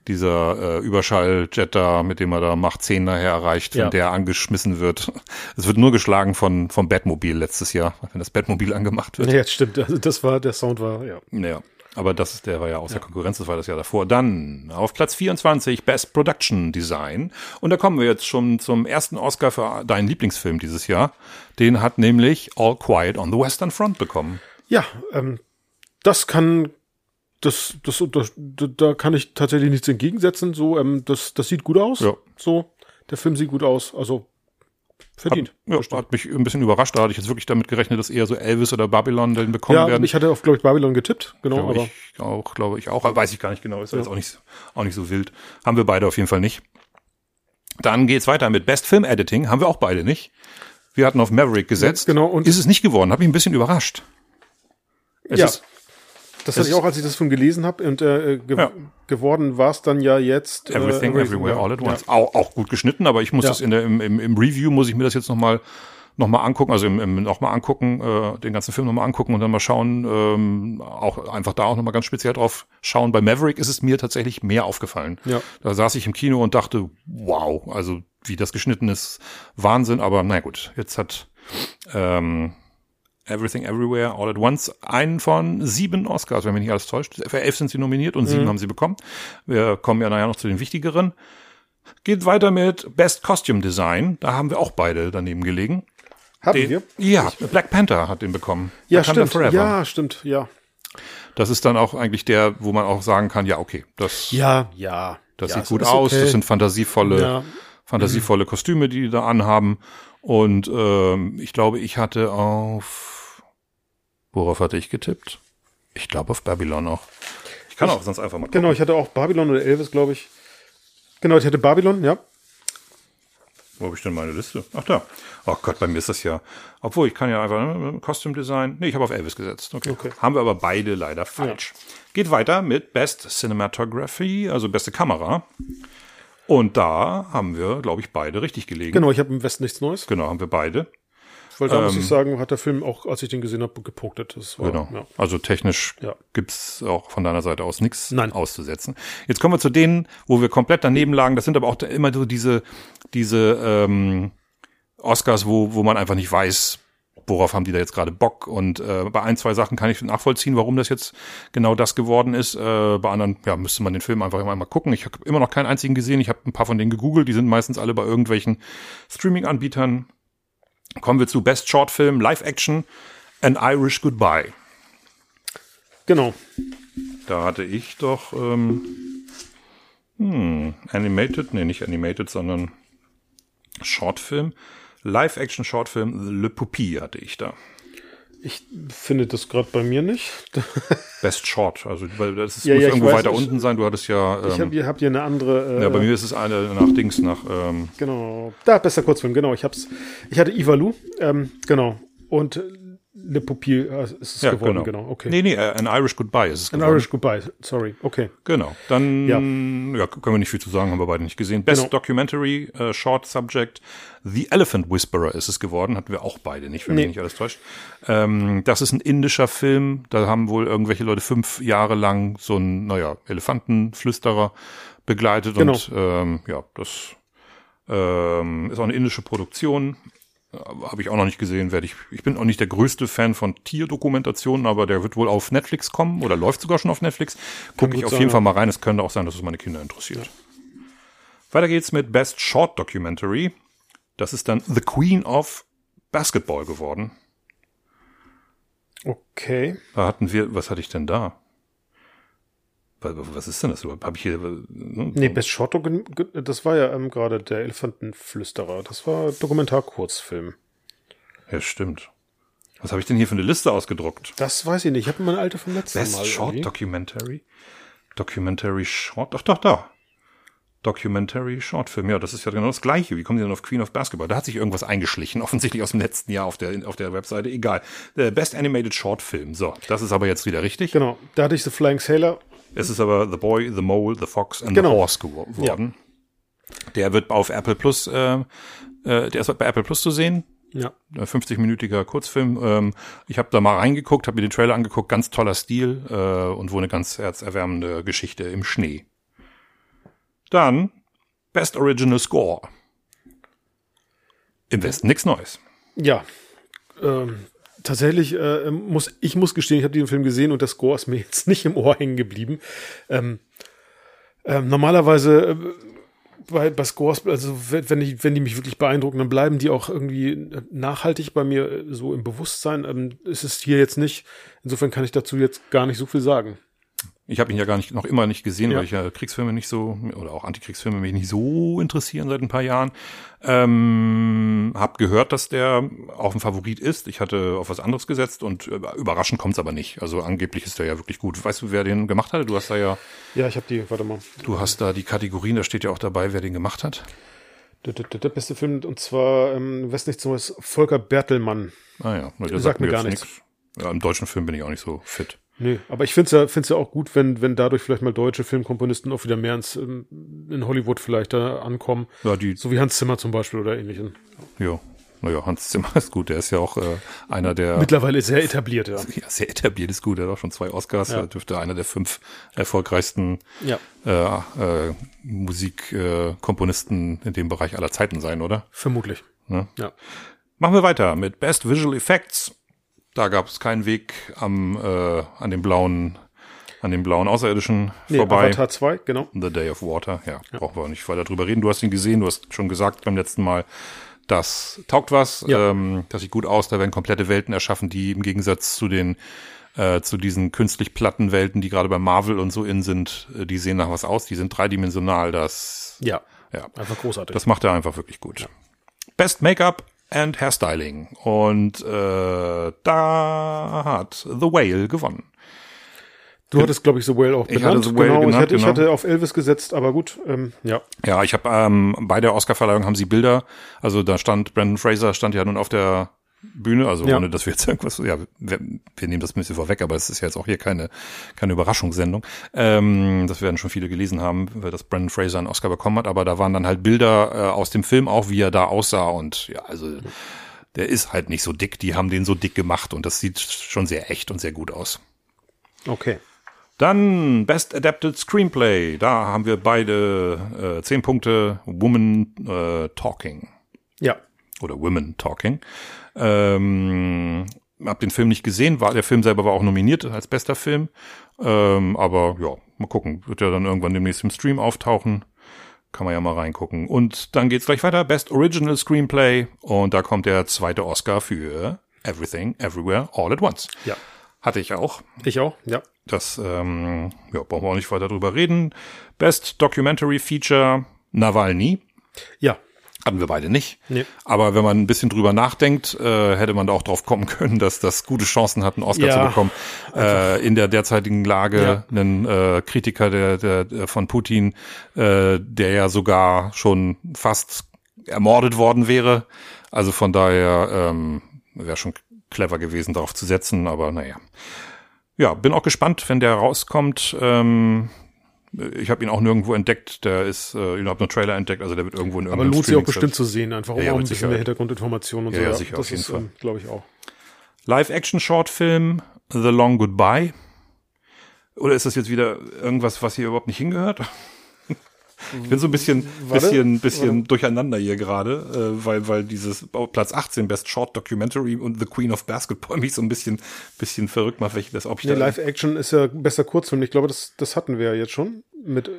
dieser äh, Überschalljet da, mit dem er da Macht 10 nachher erreicht, Ja. Wenn der angeschmissen wird. Es wird nur geschlagen von vom Batmobil letztes Jahr, wenn das Batmobil angemacht wird. Ja, jetzt stimmt. Also das war, der Sound war, ja. Ja, aber das ist, der war ja außer Konkurrenz, das war das Jahr davor. Dann auf Platz 24 Best Production Design. Und da kommen wir jetzt schon zum ersten Oscar für deinen Lieblingsfilm dieses Jahr. Den hat nämlich All Quiet on the Western Front bekommen. Ja, ähm, das kann, das, das, das, da kann ich tatsächlich nichts entgegensetzen. So, ähm, das, das sieht gut aus. Ja. So, der Film sieht gut aus. Also verdient. Ja, hat mich ein bisschen überrascht. Da hatte ich jetzt wirklich damit gerechnet, dass eher so Elvis oder Babylon den bekommen Ja, werden. ich hatte auf, glaube ich, Babylon getippt. Genau, glaube ich auch, glaube ich auch. Weiß ich gar nicht genau. Ist ja. jetzt auch nicht, auch nicht so wild. Haben wir beide auf jeden Fall nicht. Dann geht's weiter mit Best Film Editing. Haben wir auch beide nicht. Wir hatten auf Maverick gesetzt. genau, und- ist es nicht geworden. Habe ich ein bisschen überrascht. Es Ja. ist das hatte ich auch, als ich das von gelesen habe. Und äh, ge Ja. geworden war es dann ja jetzt. äh, Everything, Everywhere, ja. All at Once. Auch, auch gut geschnitten, aber ich muss Ja. das in der, im, im, im Review muss ich mir das jetzt nochmal noch mal angucken, also im, im, noch mal angucken, äh, den ganzen Film nochmal angucken und dann mal schauen, ähm, auch einfach da auch nochmal ganz speziell drauf schauen. Bei Maverick ist es mir tatsächlich mehr aufgefallen. Ja. Da saß ich im Kino und dachte, wow, also wie das geschnitten ist, Wahnsinn, aber na gut, jetzt hat ähm, Everything Everywhere All at Once einen von sieben Oscars, wenn mich nicht alles täuscht. Für elf sind sie nominiert und sieben haben sie bekommen. Wir kommen ja nachher noch zu den wichtigeren. Geht weiter mit Best Costume Design. Da haben wir auch beide daneben gelegen. Haben Den, wir? ja, Black Panther hat den bekommen. Ja, Wakanda stimmt. Ja, stimmt. Ja. Das ist dann auch eigentlich der, wo man auch sagen kann, ja, okay, das, Ja, ja. das ja, sieht gut aus, okay. das sind fantasievolle, Ja. fantasievolle Kostüme, die die da anhaben. Und ähm, ich glaube, ich hatte auf worauf hatte ich getippt? Ich glaube auf Babylon auch. Ich kann auch sonst einfach mal gucken. Genau, ich hatte auch Babylon oder Elvis, glaube ich. Genau, ich hatte Babylon, ja. Wo habe ich denn meine Liste? Ach da. Oh Gott, bei mir ist das ja. Obwohl, ich kann ja einfach ne, Costume Design. Nee, ich habe auf Elvis gesetzt. Okay. Okay. Haben wir aber beide leider falsch. Geht weiter mit Best Cinematography, also beste Kamera. Und da haben wir, glaube ich, beide richtig gelegen. Genau, ich habe im Westen nichts Neues. Genau, haben wir beide. Weil da muss Ähm, ich sagen, hat der Film auch, als ich den gesehen habe, gepunktet. Das war, Genau. ja. Also technisch Ja. gibt's auch von deiner Seite aus nichts auszusetzen. Jetzt kommen wir zu denen, wo wir komplett daneben lagen. Das sind aber auch immer so diese, diese ähm, Oscars, wo, wo man einfach nicht weiß, worauf haben die da jetzt gerade Bock. Und äh, bei ein, zwei Sachen kann ich nachvollziehen, warum das jetzt genau das geworden ist. Äh, bei anderen ja, müsste man den Film einfach immer mal gucken. Ich habe immer noch keinen einzigen gesehen. Ich habe ein paar von denen gegoogelt. Die sind meistens alle bei irgendwelchen Streaming-Anbietern. Kommen wir zu Best Short Film, Live Action, An Irish Goodbye. Genau. Da hatte ich doch ähm, hm, Animated, nee, nicht Animated, sondern Shortfilm. Live-Action Shortfilm Le Puppy hatte ich da. Ich finde das gerade bei mir nicht. Best Short, also weil das ist, Ja, muss ja, irgendwo weiß, weiter unten sein. Du hattest ja, Ich ähm, habe hier, hab hier eine andere. Äh, ja, bei mir ist es eine nach Dings, nach ähm, Genau. Da, bester Kurzfilm, genau. Ich hab's. Ich hatte Ivalu, ähm, genau. Und Le Pupil äh, ist es ja, geworden, genau. genau. Okay. Nee, nee, äh, An Irish Goodbye ist es An geworden. Irish Goodbye, sorry. Okay. Genau. Dann Ja. ja. können wir nicht viel zu sagen, haben wir beide nicht gesehen. Best Genau. Documentary, äh, Short Subject, The Elephant Whisperer ist es geworden. Hatten wir auch beide nicht, wenn Nee. mich nicht alles täuscht. Ähm, das ist ein indischer Film. Da haben wohl irgendwelche Leute fünf Jahre lang so einen, naja, Elefantenflüsterer begleitet. Genau. Und ähm, ja, das ähm, ist auch eine indische Produktion. Habe ich auch noch nicht gesehen, werde ich. Ich bin auch nicht der größte Fan von Tierdokumentationen, aber der wird wohl auf Netflix kommen oder läuft sogar schon auf Netflix. Gucke ich auf sein, jeden ja. Fall mal rein. Es könnte auch sein, dass es meine Kinder interessiert. Weiter geht's mit Best Short Documentary. Das ist dann The Queen of Basketball geworden. Okay. Da hatten wir, was hatte ich denn da? Wa- Was ist denn das überhaupt? Habe ich hier. ne? Nee, Best Short, das war ja ähm, gerade der Elefantenflüsterer. Das war Dokumentarkurzfilm. Ja, stimmt. Was habe ich denn hier für eine Liste ausgedruckt? Das weiß ich nicht. Ich habe meine alte vom letzten Best Mal. Short irgendwie. Documentary? Documentary Short? Ach doch, da. Documentary Short Film. Ja, das ist ja genau das Gleiche. Wie kommen die denn auf Queen of Basketball? Da hat sich irgendwas eingeschlichen, offensichtlich aus dem letzten Jahr auf der, auf der Webseite. Egal. Äh, Best Animated Short Film. So, das ist aber jetzt wieder richtig. Genau. Da hatte ich The Flying Sailor. Es ist aber The Boy, The Mole, The Fox and Genau. The Horse geworden. Der wird auf Apple Plus, äh, äh, der ist bei Apple Plus zu sehen. Ja. Ein 50-minütiger Kurzfilm. Ähm, ich habe da mal reingeguckt, habe mir den Trailer angeguckt, ganz toller Stil äh, und wohl eine ganz herzerwärmende Geschichte im Schnee. Dann Best Original Score. Im Westen nichts Neues. Ja. Ähm, tatsächlich äh, muss ich muss gestehen, ich habe den Film gesehen und der Score ist mir jetzt nicht im Ohr hängen geblieben. Ähm, ähm, normalerweise äh, bei, bei Scores, also wenn die, wenn die mich wirklich beeindrucken, dann bleiben die auch irgendwie nachhaltig bei mir äh, so im Bewusstsein. Ähm, ist es hier jetzt nicht. Insofern kann ich dazu jetzt gar nicht so viel sagen. Ich habe ihn ja gar nicht, noch immer nicht gesehen, Ja. weil ich ja Kriegsfilme nicht so, oder auch Antikriegsfilme mich nicht so interessieren seit ein paar Jahren. Ähm, hab gehört, dass der auch ein Favorit ist. Ich hatte auf was anderes gesetzt und äh, überraschend kommt's aber nicht. Also angeblich ist der ja wirklich gut. Weißt du, wer den gemacht hatte? Du hast da ja, Ja, ich habe die, warte mal. du hast da die Kategorien, da steht ja auch dabei, wer den gemacht hat. Der, der, der beste Film, und zwar, ähm, weiß nicht, so was, Volker Bertelmann. Ah ja, der Sagt mir jetzt gar nichts. nix. Ja, im deutschen Film bin ich auch nicht so fit. Nee, aber ich finde es ja, find's ja auch gut, wenn, wenn dadurch vielleicht mal deutsche Filmkomponisten auch wieder mehr ins, ähm, in Hollywood vielleicht da ankommen. Ja, die, So wie Hans Zimmer zum Beispiel oder ähnlichen. ja. Naja, Hans Zimmer ist gut. Der ist ja auch äh, einer der Mittlerweile sehr etabliert, ja. ja, sehr etabliert ist gut. Er hat auch schon zwei Oscars. Ja. Er dürfte einer der fünf erfolgreichsten Ja. äh, äh, Musikkomponisten äh, in dem Bereich aller Zeiten sein, oder? Vermutlich. Ne? Ja. Machen wir weiter mit Best Visual Effects. Da gab es keinen Weg am äh, an dem blauen an dem blauen Außerirdischen Nee, vorbei. Avatar 2, genau. The Day of Water. Ja, brauchen wir auch nicht weiter drüber reden. Du hast ihn gesehen. Du hast schon gesagt beim letzten Mal, das taugt was. Ja. Ähm, das sieht gut aus. Da werden komplette Welten erschaffen, die im Gegensatz zu den äh, zu diesen künstlich platten Welten, die gerade bei Marvel und so in sind, äh, die sehen nach was aus. Die sind dreidimensional. Das Ja. ja, Einfach großartig. das macht er einfach wirklich gut. Best Make-up and Hairstyling. Und äh, da hat The Whale gewonnen. du hattest, glaube ich, The Whale auch Ich benannt. hatte The Whale genau, ich, genannt, hatte, ich genau. hatte auf Elvis gesetzt, aber gut, ähm, ja. Ja, ich habe ähm, bei der Oscarverleihung haben sie Bilder, also da stand Brandon Fraser stand ja nun auf der Bühne, also Ja. ohne dass wir jetzt irgendwas, ja, wir, wir nehmen das ein bisschen vorweg, aber es ist ja jetzt auch hier keine keine Überraschungssendung. Ähm, das werden schon viele gelesen haben, weil das Brandon Fraser einen Oscar bekommen hat, aber da waren dann halt Bilder äh, aus dem Film auch, wie er da aussah und ja, also der ist halt nicht so dick. Die haben den so dick gemacht und das sieht schon sehr echt und sehr gut aus. Okay. Dann Best Adapted Screenplay. Da haben wir beide äh, zehn Punkte. Woman äh, Talking. Ja. Oder Women Talking. Ähm, hab den Film nicht gesehen. War, der Film selber war auch nominiert als bester Film. Ähm, aber ja, mal gucken. Wird ja dann irgendwann demnächst im Stream auftauchen. Kann man ja mal reingucken. Und dann geht's gleich weiter. Best Original Screenplay. Und da kommt der zweite Oscar für Everything, Everywhere, All at Once. Ja. Hatte ich auch. Ich auch, ja. Das, ähm, ja, brauchen wir auch nicht weiter drüber reden. Best Documentary Feature Nawalny. Ja. Hatten wir beide nicht. Nee. Aber wenn man ein bisschen drüber nachdenkt, äh, hätte man da auch drauf kommen können, dass das gute Chancen hat, einen Oscar Ja, zu bekommen. Äh, in der derzeitigen Lage Ja. einen äh, Kritiker der, der, der von Putin, äh, der ja sogar schon fast ermordet worden wäre. Also von daher ähm, wäre schon clever gewesen, darauf zu setzen, aber naja. Ja, bin auch gespannt, wenn der rauskommt. Ähm, ich habe ihn auch nirgendwo entdeckt. Der ist, äh, ich habe nur Trailer entdeckt, also der wird irgendwo in Aber irgendeinem lohnt sich auch bestimmt zu sehen, einfach um Ja, ja, auch ein bisschen mehr. Hintergrundinformationen und Ja, so. ja, sicher, das auf jeden ist, Fall. ähm, glaube ich, auch. Live-Action-Short-Film The Long Goodbye. Oder ist das jetzt wieder irgendwas, was hier überhaupt nicht hingehört? Ich bin so ein bisschen, Warte, bisschen, bisschen durcheinander hier gerade, äh, weil, weil dieses Platz 18 Best Short Documentary und The Queen of Basketball mich so ein bisschen, bisschen verrückt macht, welche das, ob ich Nee, da, Live-Action ist ja besser Kurzfilm. Ich glaube, das, das hatten wir ja jetzt schon mit äh,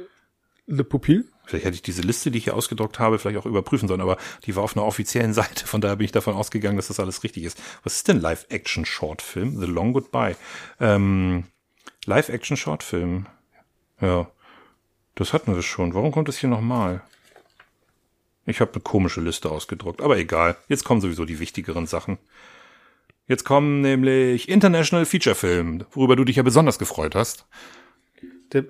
Le Pupil. vielleicht hätte ich diese Liste, die ich hier ausgedruckt habe, vielleicht auch überprüfen sollen, aber die war auf einer offiziellen Seite, von daher bin ich davon ausgegangen, dass das alles richtig ist. Was ist denn Live-Action-Short-Film? The Long Goodbye. Ähm, Live-Action-Short-Film. Ja. Das hatten wir schon. Warum kommt das hier nochmal? Ich habe eine komische Liste ausgedruckt, aber egal. Jetzt kommen sowieso die wichtigeren Sachen. Jetzt kommen nämlich International Feature Film, worüber du dich ja besonders gefreut hast. Der,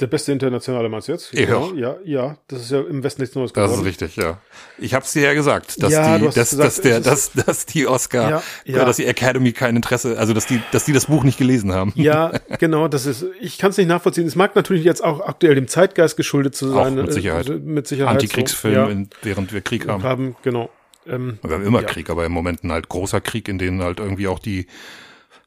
der beste internationale meinst du jetzt? Ja. Genau. Ja, ja. Das ist ja im Westen nichts Neues Das geworden. ist richtig, ja. Ich habe es dir ja gesagt, dass Ja, die, dass, gesagt, dass der, dass, dass die Oscar, Ja, ja. dass die Academy kein Interesse, also dass die, dass die das Buch nicht gelesen haben. Ja, genau, das ist, ich kann es nicht nachvollziehen. Es mag natürlich jetzt auch aktuell dem Zeitgeist geschuldet zu Auch sein. mit äh, Sicherheit. äh, Mit Sicherheit. Antikriegsfilm, so, während wir Krieg haben. haben, genau. Ähm, Wir haben immer. Krieg, aber im Moment ein halt großer Krieg, in denen halt irgendwie auch die,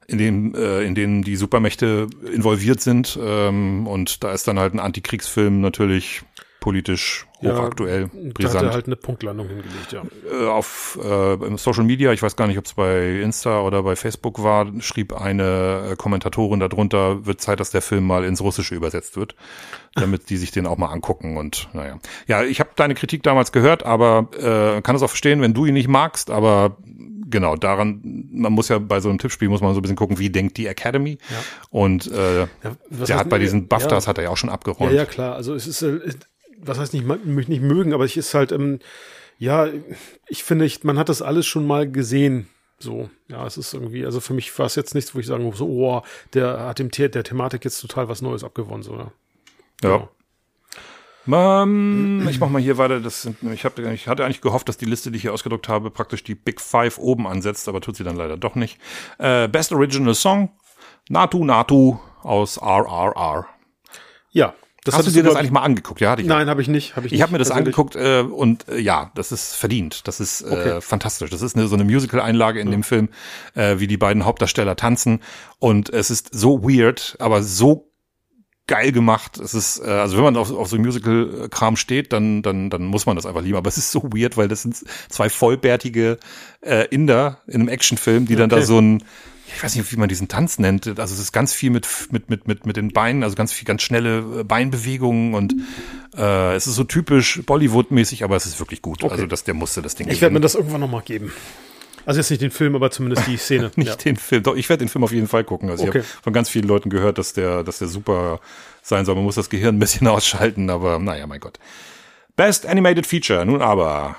in dem, äh, in denen die Supermächte involviert sind. Ähm, und da ist dann halt ein Antikriegsfilm natürlich politisch ja, hochaktuell, Da hat brisant. er halt eine Punktlandung hingelegt, ja. äh, auf äh, Social Media, ich weiß gar nicht, ob es bei Insta oder bei Facebook war, schrieb eine äh, Kommentatorin darunter, wird Zeit, dass der Film mal ins Russische übersetzt wird, damit die sich den auch mal angucken und naja. Ja, ich habe deine Kritik damals gehört, aber äh, kann es auch verstehen, wenn du ihn nicht magst, aber genau, daran, man muss ja bei so einem Tippspiel, muss man so ein bisschen gucken, wie denkt die Academy Ja. und äh, ja der hat bei diesen BAFTAs ja, hat er ja auch schon Ja, abgeräumt. ja, klar. Also es ist, äh, was heißt nicht, mich nicht mögen, aber ich ist halt, ähm, ja, ich finde, ich, man hat das alles schon mal gesehen. So, ja, es ist irgendwie, also für mich war es jetzt nichts, wo ich sagen muss, so, oh, der hat dem The der Thematik jetzt total was Neues abgewonnen, so, ja. Ja. Ähm, ich mach mal hier weiter. Das sind, ich, hab, ich hatte eigentlich gehofft, dass die Liste, die ich hier ausgedruckt habe, praktisch die Big Five oben ansetzt, aber tut sie dann leider doch nicht. Äh, Best Original Song, Natu Natu aus RRR. Ja. Das Hast du dir das eigentlich mal angeguckt? Ja, hatte ich. Nein, habe ich nicht. Hab ich Ich habe mir das angeguckt äh, und äh, ja, das ist verdient. Das ist äh, Okay. fantastisch. Das ist eine, so eine Musical-Einlage in dem Film, äh, wie die beiden Hauptdarsteller tanzen. Und es ist so weird, aber so geil gemacht. Es ist, äh, also wenn man auf, auf so Musical-Kram steht, dann, dann, dann muss man das einfach lieben. Aber es ist so weird, weil das sind zwei vollbärtige äh, Inder in einem Actionfilm, die dann da Okay. so ein ich weiß nicht, wie man diesen Tanz nennt. Also es ist ganz viel mit mit mit mit mit den Beinen, also ganz viel ganz schnelle äh, Beinbewegungen und äh, es ist so typisch Bollywood-mäßig, aber es ist wirklich gut. Also das der musste das Ding Ich werde mir das irgendwann nochmal geben. Also jetzt nicht den Film, aber zumindest die Szene. nicht ja. den Film. Doch, ich werde den Film auf jeden Fall gucken. Also Okay. ich habe von ganz vielen Leuten gehört, dass der, dass der super sein soll. Man muss das Gehirn ein bisschen ausschalten, aber naja, mein Gott. Best Animated Feature, nun aber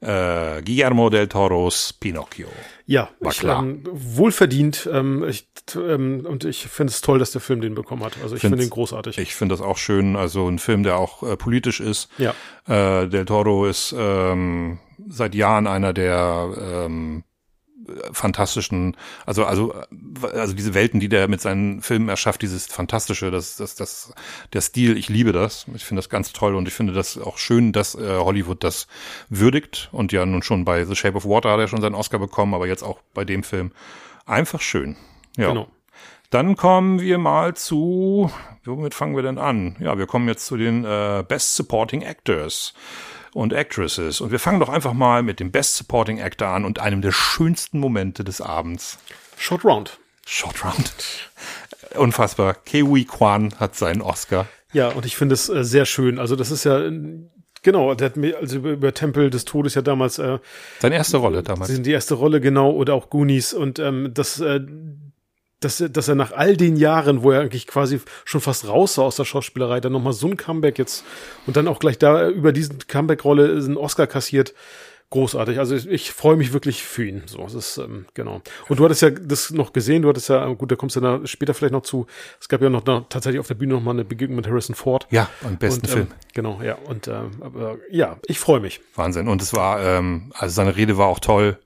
äh, Guillermo del Toros Pinocchio. Ja, War ich, klar. Ähm, wohlverdient. Ähm, ich, ähm, und ich finde es toll, dass der Film den bekommen hat. Also ich finde ihn großartig. Ich finde das auch schön. Also ein Film, der auch äh, politisch ist. Ja. Äh, Del Toro ist ähm, seit Jahren einer der ähm, fantastischen, also also also diese Welten, die der mit seinen Filmen erschafft, dieses fantastische, das das das der Stil, ich liebe das. Ich finde das ganz toll und ich finde das auch schön, dass äh, Hollywood das würdigt und ja nun schon bei The Shape of Water hat er schon seinen Oscar bekommen, aber jetzt auch bei dem Film einfach schön. Ja. Genau. Dann kommen wir mal zu, womit fangen wir denn an? Ja, wir kommen jetzt zu den äh, Best Supporting Actors und Actresses. Und wir fangen doch einfach mal mit dem Best Supporting Actor an und einem der schönsten Momente des Abends. Short Round. Short Round. Unfassbar. Kiwi Kwan hat seinen Oscar. Ja, und ich finde es äh, sehr schön. Also das ist ja Genau, der hat mir also über, über Tempel des Todes ja damals äh, seine erste Rolle damals. Die erste Rolle genau oder auch Goonies und ähm, das äh, dass, dass er nach all den Jahren, wo er eigentlich quasi schon fast raus war aus der Schauspielerei, dann nochmal so ein Comeback jetzt und dann auch gleich da über diesen Comeback-Rolle einen Oscar kassiert. Großartig. Also ich, ich freue mich wirklich für ihn. So, das ist, ähm, genau. Und du hattest ja das noch gesehen, du hattest ja, gut, da kommst du dann später vielleicht noch zu. Es gab ja noch, noch tatsächlich auf der Bühne noch mal eine Begegnung mit Harrison Ford. Ja, am besten und, ähm, Film. Genau, ja. Und äh, aber, ja, ich freue mich. Wahnsinn. Und es war, ähm, also seine Rede war auch toll.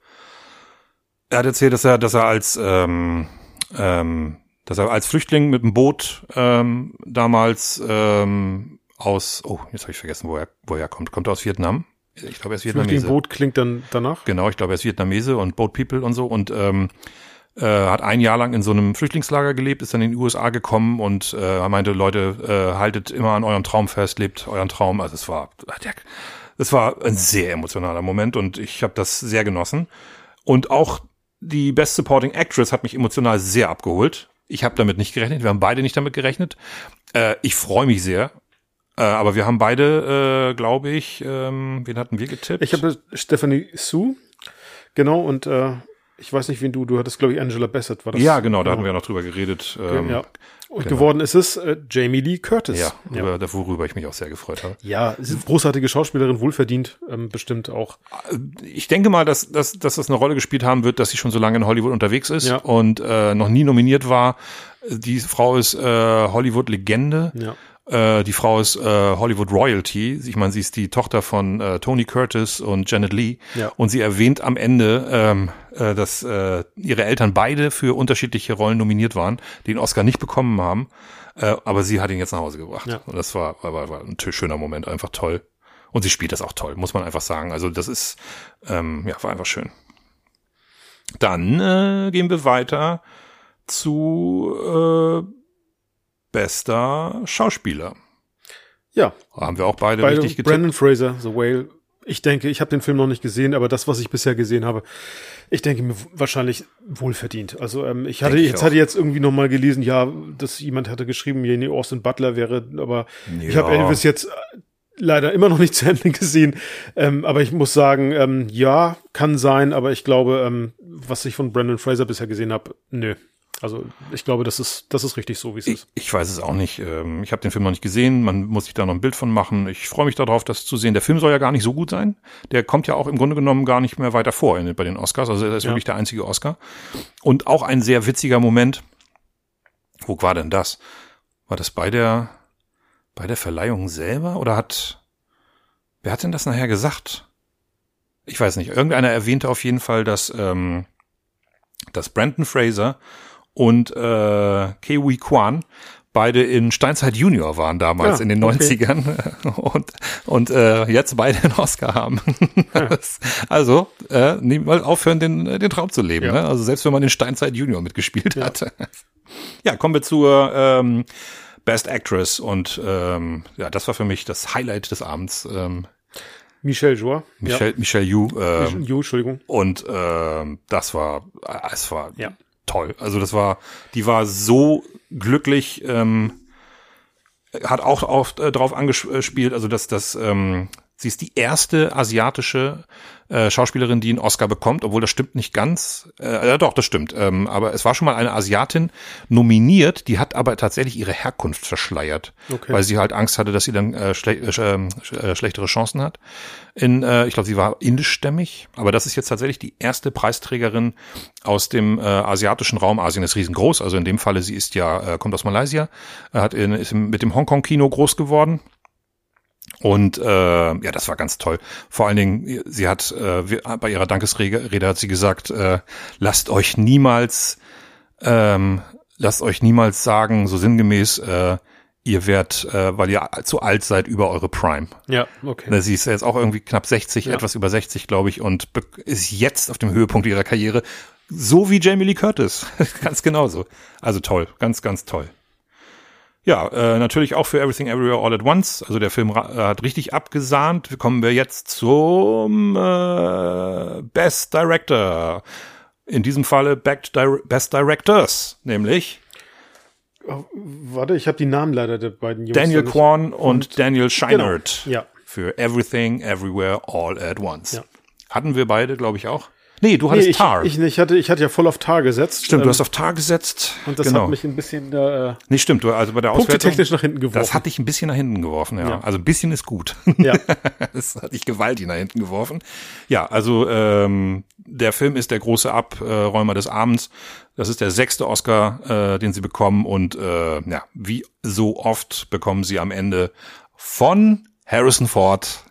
Er hat erzählt, dass er, dass er als ähm, ähm, dass er als Flüchtling mit dem Boot ähm, damals ähm, aus, oh, jetzt habe ich vergessen, wo er, wo er kommt. Kommt er aus Vietnam? Ich glaube, er ist Vietnamese. Flüchtling Boot klingt dann danach? Genau, ich glaube, er ist Vietnamese und Boat People und so und ähm, äh, hat ein Jahr lang in so einem Flüchtlingslager gelebt, ist dann in die USA gekommen und äh, er meinte, Leute, äh, haltet immer an eurem Traum fest, lebt euren Traum. Also es war, es war ein sehr emotionaler Moment und ich habe das sehr genossen. Und auch die Best Supporting Actress hat mich emotional sehr abgeholt. Ich habe damit nicht gerechnet. Wir haben beide nicht damit gerechnet. Äh, ich freue mich sehr. Äh, aber wir haben beide, äh, glaube ich, ähm, wen hatten wir getippt? Ich habe Stephanie Sue. Genau, und äh, ich weiß nicht, wen du, du hattest, glaube ich, Angela Bassett, war das? Ja, genau, da hatten wir ja noch drüber geredet. Ähm, ja. Und genau. geworden ist es äh, Jamie Lee Curtis. Ja, ja. Über, worüber ich mich auch sehr gefreut habe. Ja, großartige Schauspielerin, wohlverdient, ähm, bestimmt auch. Äh, ich denke mal, dass, dass, dass das eine Rolle gespielt haben wird, dass sie schon so lange in Hollywood unterwegs ist ja. und äh, noch nie nominiert war. Die Frau ist äh, Hollywood-Legende. Ja. Äh, die Frau ist äh, Hollywood Royalty. Ich meine, sie ist die Tochter von äh, Tony Curtis und Janet Lee. Ja. Und sie erwähnt am Ende, ähm, äh, dass äh, ihre Eltern beide für unterschiedliche Rollen nominiert waren, den Oscar nicht bekommen haben. Äh, aber sie hat ihn jetzt nach Hause gebracht. Ja. Und das war, war, war ein schöner Moment, einfach toll. Und sie spielt das auch toll, muss man einfach sagen. Also das ist, ähm, ja, war einfach schön. Dann äh, gehen wir weiter zu äh, bester Schauspieler. Ja. Haben wir auch beide, beide richtig getippt. Brandon Fraser, The Whale. Ich denke, ich habe den Film noch nicht gesehen, aber das, was ich bisher gesehen habe, ich denke mir wahrscheinlich wohlverdient. Also ähm, ich hatte jetzt hatte jetzt irgendwie noch mal gelesen, ja, dass jemand hatte geschrieben, Jenny Austin Butler wäre, aber ja. ich habe Elvis jetzt leider immer noch nicht zu Ende gesehen. Ähm, aber ich muss sagen, ähm, ja, kann sein, aber ich glaube, ähm, was ich von Brandon Fraser bisher gesehen habe, nö. Also ich glaube, das ist, das ist richtig so, wie es ich, ist. Ich weiß es auch nicht. Ähm, ich habe den Film noch nicht gesehen. Man muss sich da noch ein Bild von machen. Ich freue mich darauf, das zu sehen. Der Film soll ja gar nicht so gut sein. Der kommt ja auch im Grunde genommen gar nicht mehr weiter vor bei den Oscars. Also er ist ja. wirklich der einzige Oscar. Und auch ein sehr witziger Moment. Wo war denn das? War das bei der, bei der Verleihung selber? Oder hat, wer hat denn das nachher gesagt? Ich weiß nicht. Irgendeiner erwähnte auf jeden Fall, dass, ähm, dass Brandon Fraser und äh, Kiwi Kwan beide in Steinzeit Junior waren damals ja, in den 90ern okay. und, und äh, jetzt beide einen Oscar haben. Ja. also äh, mal aufhören, den, den Traum zu leben. Ja. Ne? Also selbst wenn man in Steinzeit Junior mitgespielt hat. ja, kommen wir zur ähm, Best Actress und ähm, ja, das war für mich das Highlight des Abends. Ähm, Michelle Joie. Michelle, ja. Michelle Yu. Ähm, Yu, Entschuldigung. Und ähm, das war, es war ja toll. Also das war, die war so glücklich, ähm, hat auch auf, äh, drauf angespielt, also dass das, ähm, sie ist die erste asiatische äh, Schauspielerin, die einen Oscar bekommt, obwohl das stimmt nicht ganz. Äh, ja, doch, das stimmt. Ähm, aber es war schon mal eine Asiatin nominiert, die hat aber tatsächlich ihre Herkunft verschleiert, okay. weil sie halt Angst hatte, dass sie dann äh, schle äh, äh, schlechtere Chancen hat. In, äh, ich glaube, sie war indischstämmig, aber das ist jetzt tatsächlich die erste Preisträgerin aus dem äh, asiatischen Raum. Asien ist riesengroß, also in dem Falle, sie ist ja, äh, kommt aus Malaysia, hat in, ist mit dem Hongkong-Kino groß geworden Und äh, ja, das war ganz toll. Vor allen Dingen, sie hat äh, bei ihrer Dankesrede hat sie gesagt, äh, lasst euch niemals, ähm, lasst euch niemals sagen, so sinngemäß, äh, ihr werdet, äh, weil ihr zu alt seid, über eure Prime. Ja, okay. Ne, sie ist jetzt auch irgendwie knapp 60, Ja. etwas über 60, glaube ich, und ist jetzt auf dem Höhepunkt ihrer Karriere, so wie Jamie Lee Curtis. ganz genauso. Also toll, ganz, ganz toll. Ja, äh, natürlich auch für Everything Everywhere All at Once. Also der Film äh, hat richtig abgesahnt. Kommen wir jetzt zum äh, Best Director. In diesem Falle Best Directors, nämlich Oh, warte, ich habe die Namen leider der beiden Jungs. Daniel. Kwan und, Daniel Scheinert. Ja. Für Everything Everywhere All at Once. Ja. Hatten wir beide, glaube ich, auch. Nee, du Nee, hattest ich, Tar. ich, ich, hatte, ich hatte ja voll auf Tar gesetzt. stimmt, ähm, du hast auf Tar gesetzt. Und das genau. hat mich ein bisschen äh, nee, stimmt, du, also bei der Punkte Auswertung. technisch nach hinten geworfen. Das hat dich ein bisschen nach hinten geworfen, ja. Ja. Also ein bisschen ist gut. ja. das hat dich gewaltig nach hinten geworfen. Ja, also ähm, der Film ist der große Abräumer des Abends. Das ist der sechste Oscar, äh, den sie bekommen. Und äh, ja, wie so oft bekommen sie am Ende von Harrison Ford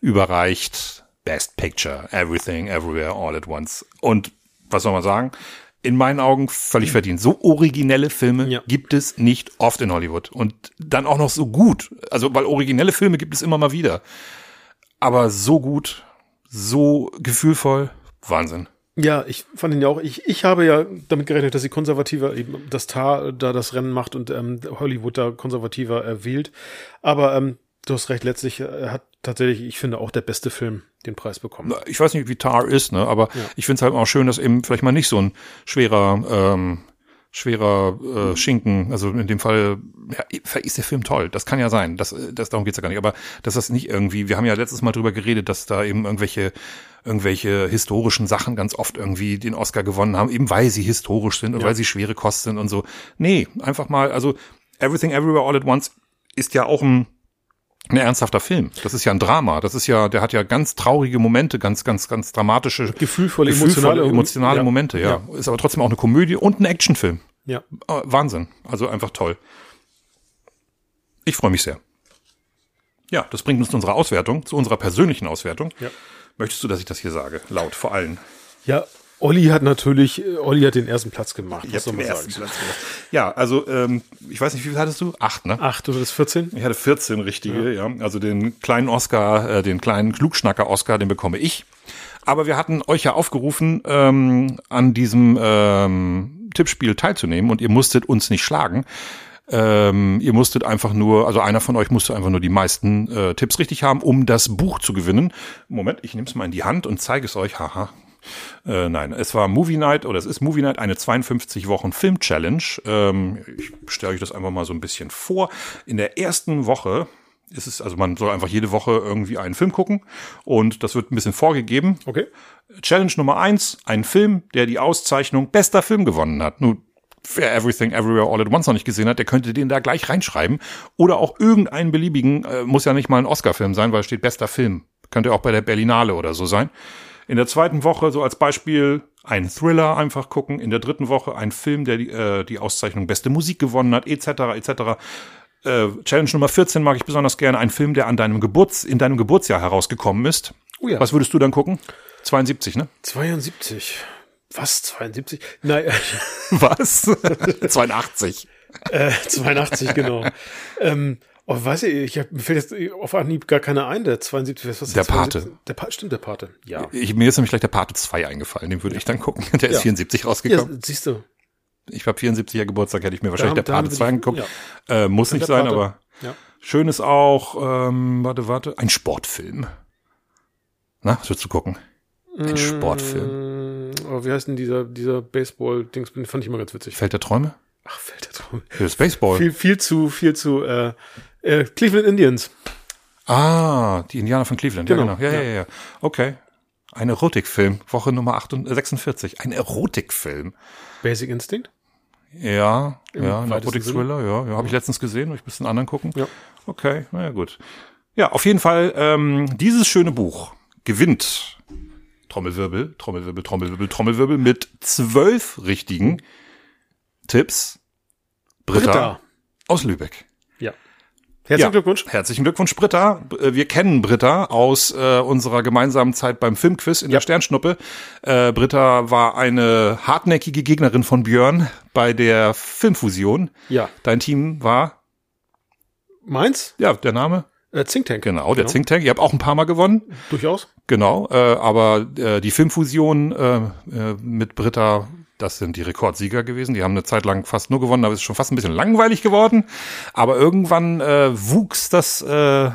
überreicht Best Picture, Everything, Everywhere, All at Once. Und was soll man sagen? In meinen Augen völlig verdient. So originelle Filme Ja. gibt es nicht oft in Hollywood. Und dann auch noch so gut. Also, weil originelle Filme gibt es immer mal wieder. Aber so gut, so gefühlvoll, Wahnsinn. Ja, ich fand ihn ja auch. Ich, ich habe ja damit gerechnet, dass die Konservativer eben das Tar da das Rennen macht und ähm, Hollywood da konservativer äh, wählt. Aber ähm, du hast recht, letztlich äh, hat tatsächlich, ich finde, auch der beste Film den Preis bekommen. Ich weiß nicht, wie Tar ist, ne? aber ich finde es halt auch schön, dass eben vielleicht mal nicht so ein schwerer, ähm, schwerer äh, Schinken, also in dem Fall, ja, ist der Film toll, das kann ja sein, das, das darum geht's ja gar nicht, aber dass das nicht irgendwie, wir haben ja letztes Mal drüber geredet, dass da eben irgendwelche irgendwelche historischen Sachen ganz oft irgendwie den Oscar gewonnen haben, eben weil sie historisch sind und Ja. weil sie schwere Kost sind und so. Nee, einfach mal, also Everything Everywhere All at Once ist ja auch ein ein ernsthafter Film. Das ist ja ein Drama. Das ist ja, der hat ja ganz traurige Momente, ganz, ganz, ganz dramatische, Gefühlvolle, gefühlvolle, emotionale, emotionale ja. Momente, ja. Ist aber trotzdem auch eine Komödie und ein Actionfilm. Ja. Äh, Wahnsinn. Also einfach toll. Ich freue mich sehr. Ja, das bringt uns zu unserer Auswertung, zu unserer persönlichen Auswertung. Ja. Möchtest du, dass ich das hier sage? Laut, vor allen. Ja, Olli hat natürlich, äh, Olli hat den ersten Platz gemacht. Was soll man sagen? Ja, also, ähm, ich weiß nicht, wie viel hattest du? Acht, ne? Acht oder das 14? Ich hatte 14 richtige, ja. Also den kleinen Oscar, äh, den kleinen Klugschnacker-Oscar, den bekomme ich. Aber wir hatten euch ja aufgerufen, ähm, an diesem ähm, Tippspiel teilzunehmen und ihr musstet uns nicht schlagen. Ähm, ihr musstet einfach nur, also einer von euch musste einfach nur die meisten äh, Tipps richtig haben, um das Buch zu gewinnen. Moment, ich nehme es mal in die Hand und zeige es euch. Haha. Äh, nein, es war Movie Night oder es ist Movie Night, eine 52 Wochen Film Challenge. Ähm, ich stelle euch das einfach mal so ein bisschen vor. In der ersten Woche ist es, also man soll einfach jede Woche irgendwie einen Film gucken und das wird ein bisschen vorgegeben. Okay. Challenge Nummer eins, ein Film, der die Auszeichnung bester Film gewonnen hat. Nun, wer Everything Everywhere All at Once noch nicht gesehen hat, der könnte den da gleich reinschreiben. Oder auch irgendeinen beliebigen, äh, muss ja nicht mal ein Oscar-Film sein, weil es steht bester Film. Könnte auch bei der Berlinale oder so sein. In der zweiten Woche, so als Beispiel, ein Thriller einfach gucken. In der dritten Woche ein Film, der die, äh, die Auszeichnung beste Musik gewonnen hat, etc., etc. Äh, Challenge Nummer 14 mag ich besonders gerne. Ein Film, der an deinem Geburts, in deinem Geburtsjahr herausgekommen ist. Oh ja. Was würdest du dann gucken? 72, ne? 72. Was? 72? Nein, Was? 82. äh, 82, genau. ähm, oh, weiß ich, ich hab, mir fällt jetzt auf Anhieb gar keiner ein, der 72, was ist Der 72? Pate. Der Pate, stimmt, der Pate. Ja. Ich, mir ist nämlich gleich der Pate 2 eingefallen, den würde ich dann gucken. Der ist Ja. 74 Ja, rausgekommen. siehst du. Ich habe 74er Geburtstag, hätte ich mir wahrscheinlich Da- der haben Pate wir 2 die- angeguckt. Äh, muss nicht der sein, Pate. aber Ja. schön ist auch, ähm, warte, warte, ein Sportfilm. Na, was würdest du gucken? Ein Sportfilm. Mm, Oh, wie heißt denn dieser, dieser Baseball-Dings? Fand ich immer ganz witzig. Feld der Träume? Ach, fällt der Traum. Das ist Baseball. Viel, viel zu, viel zu, äh, äh, Cleveland Indians. Ah, die Indianer von Cleveland. Genau, Ja, genau. Ja, ja, ja. ja. Okay. Ein Erotikfilm. Woche Nummer 48, 46. Ein Erotikfilm. Basic Instinct? Ja, Im ja, ein Erotik-Thriller, ja, ja, habe ich letztens gesehen, ich müsste einen anderen gucken. Ja. Okay, na ja, gut. Ja, auf jeden Fall, ähm, dieses schöne Buch gewinnt Trommelwirbel, Trommelwirbel, Trommelwirbel, Trommelwirbel mit zwölf richtigen Tipps. Britta, Britta. aus Lübeck. Ja. Herzlichen Ja. Glückwunsch. Herzlichen Glückwunsch, Britta. Äh, Wir kennen Britta aus äh, unserer gemeinsamen Zeit beim Filmquiz in der Sternschnuppe. Äh, Britta war eine hartnäckige Gegnerin von Björn bei der Filmfusion. Ja. Dein Team war, Meins? ja, der Name? Äh, Think Tank. Genau, der Think Tank. Ihr habt auch ein paar Mal gewonnen. Durchaus. Genau, äh, aber äh, die Filmfusion äh, äh, mit Britta, das sind die Rekordsieger gewesen. Die haben eine Zeit lang fast nur gewonnen, aber es ist schon fast ein bisschen langweilig geworden. Aber irgendwann äh, wuchs das, äh,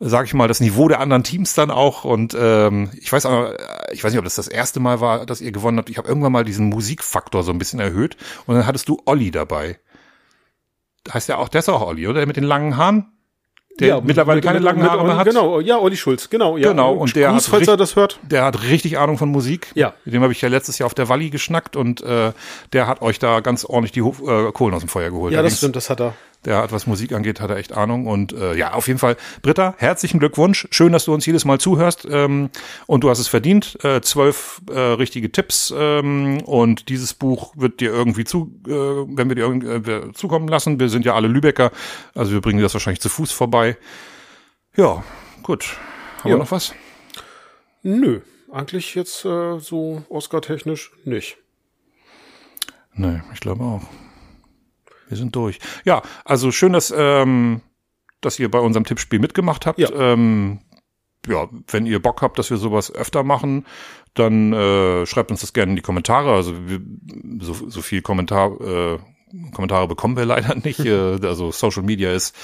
sag ich mal, das Niveau der anderen Teams dann auch. Und ähm, ich weiß aber, äh, ich weiß nicht, ob das das erste Mal war, dass ihr gewonnen habt. Ich habe irgendwann mal diesen Musikfaktor so ein bisschen erhöht. Und dann hattest du Olli dabei. Heißt der auch, der ist auch Olli, oder? Der mit den langen Haaren? Der mittlerweile mit- keine mit- langen Haare mehr hat. Genau, ja, Olli Schulz, genau. Ja. Genau, und der Gruß, hat falls er das hört. Der hat richtig Ahnung von Musik. Ja. Mit dem habe ich ja letztes Jahr auf der Walli geschnackt und äh, der hat euch da ganz ordentlich die Ho- äh, Kohlen aus dem Feuer geholt. Ja, Da das stimmt, das hat er. Der hat, was Musik angeht, hat er echt Ahnung. Und äh, ja, auf jeden Fall, Britta, herzlichen Glückwunsch. Schön, dass du uns jedes Mal zuhörst. Ähm, und du hast es verdient. Äh, zwölf äh, richtige Tipps. Ähm, und dieses Buch wird dir irgendwie zu, äh, wenn wir dir irgendwie äh, zukommen lassen. Wir sind ja alle Lübecker. Also wir bringen dir das wahrscheinlich zu Fuß vorbei. Ja, gut. Haben Ja. wir noch was? Nö, eigentlich jetzt äh, so Oscar-technisch nicht. Nee, ich glaube auch. Wir sind durch. Ja, also schön, dass, ähm, dass ihr bei unserem Tippspiel mitgemacht habt. Ja. Ähm, ja, wenn ihr Bock habt, dass wir sowas öfter machen, dann äh, schreibt uns das gerne in die Kommentare. Also wir, so, so viel Kommentar, äh, Kommentare bekommen wir leider nicht. äh, also Social Media ist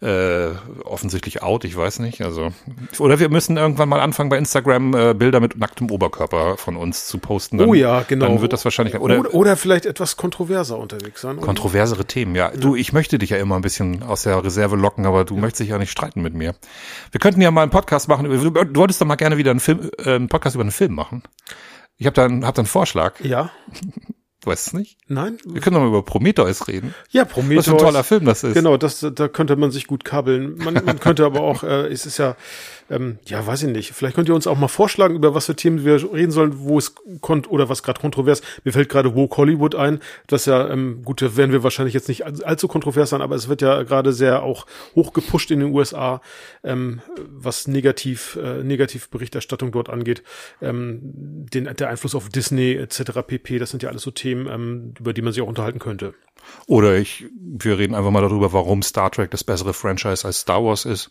äh, offensichtlich out, ich weiß nicht. Also oder wir müssen irgendwann mal anfangen bei Instagram äh, Bilder mit nacktem Oberkörper von uns zu posten. Dann, oh ja, genau. Dann wird das wahrscheinlich oder, oder, oder, vielleicht etwas kontroverser unterwegs sein. kontroversere Themen. Ja, du, ich möchte dich ja immer ein bisschen aus der Reserve locken, aber du möchtest dich ja nicht streiten mit mir. Wir könnten ja mal einen Podcast machen. Du, du wolltest doch mal gerne wieder einen Film, äh, einen Podcast über einen Film machen. Ich habe da, einen- hab da einen Vorschlag. Ja, weißt es nicht? nein? Wir können doch mal über Prometheus reden. Ja, Was Prometheus. für ein toller Film das ist. Genau, das, da könnte man sich gut kabeln. Man, man könnte aber auch, äh, es ist ja, ähm, ja, weiß ich nicht. Vielleicht könnt ihr uns auch mal vorschlagen, über was für Themen wir reden sollen, wo es kont oder was gerade kontrovers. Mir fällt gerade Woke Hollywood ein. Das ja, ähm, gut, da werden wir wahrscheinlich jetzt nicht all- allzu kontrovers sein, aber es wird ja gerade sehr auch hoch gepusht in den USA, ähm, was negativ, äh, Negativberichterstattung dort angeht. Ähm, den, der Einfluss auf Disney etc. pp. Das sind ja alles so Themen, ähm, über die man sich auch unterhalten könnte. Oder ich, wir reden einfach mal darüber, warum Star Trek das bessere Franchise als Star Wars ist.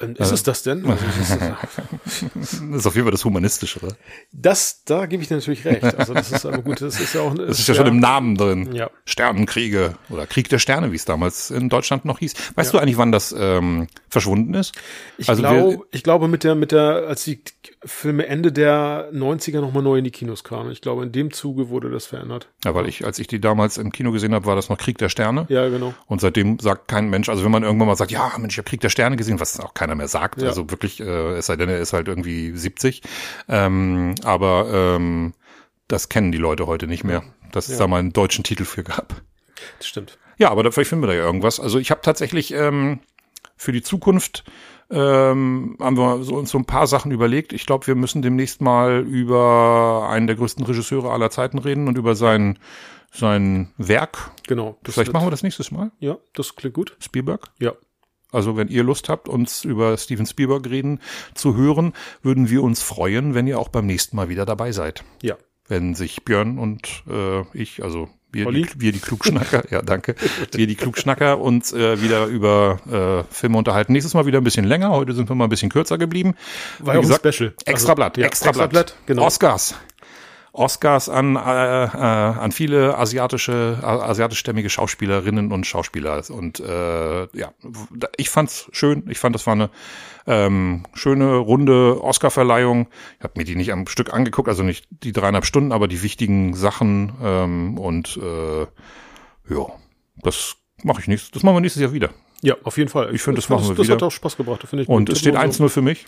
Ähm, Ist es das denn? Also, ist, Das ist auf jeden Fall das Humanistischere. Das, da gebe ich dir natürlich recht. Also das ist aber gut, das ist ja auch. Das ist ja schon im Namen drin. Ja. Sternenkriege oder Krieg der Sterne, wie es damals in Deutschland noch hieß. Weißt du eigentlich, wann das ähm, verschwunden ist? Ich, Also glaube, ich glaube mit der, mit der, als die Filme Ende der 90er nochmal neu in die Kinos kamen. Ich glaube, in dem Zuge wurde das verändert. Ja, weil ich, als ich die damals im Kino gesehen habe, war das noch Krieg der Sterne. Ja, genau. Und seitdem sagt kein Mensch, also wenn man irgendwann mal sagt, ja, Mensch, ich habe Krieg der Sterne gesehen, was auch keiner mehr sagt, Ja. also wirklich, äh, es sei denn, er ist halt irgendwie 70. Ähm, aber ähm, das kennen die Leute heute nicht mehr, dass es da mal einen deutschen Titel für gab. Das stimmt. Ja, aber da, vielleicht finden wir da ja irgendwas. Also ich habe tatsächlich ähm, für die Zukunft ähm, haben wir so, uns so ein paar Sachen überlegt. Ich glaube, wir müssen demnächst mal über einen der größten Regisseure aller Zeiten reden und über sein sein Werk. Genau. Vielleicht machen wir das nächstes Mal. Ja, das klingt gut. Spielberg. Ja. Also wenn ihr Lust habt, uns über Steven Spielberg reden zu hören, würden wir uns freuen, wenn ihr auch beim nächsten Mal wieder dabei seid. Ja. Wenn sich Björn und äh, ich, also wir die, wir die Klugschnacker, ja danke, wir die Klugschnacker uns äh, wieder über äh, Filme unterhalten. Nächstes Mal wieder ein bisschen länger. Heute sind wir mal ein bisschen kürzer geblieben. War Wie gesagt, Special. Extra Blatt, Also, ja, extra, Blatt. Blatt, genau. Oscars. Oscars an, äh, äh, an viele asiatische, asiatischstämmige Schauspielerinnen und Schauspieler. Und äh, ja, ich fand's schön. Ich fand, das war eine ähm, schöne, runde Oscar-Verleihung. Ich habe mir die nicht am Stück angeguckt, also nicht die dreieinhalb Stunden, aber die wichtigen Sachen. Ähm, und äh, ja, das mache ich nächstes, das machen wir nächstes Jahr wieder. Ja, auf jeden Fall. Ich finde, das machen wir Das wieder. hat auch Spaß gebracht. Finde ich Und es steht Also, 1-0 für mich.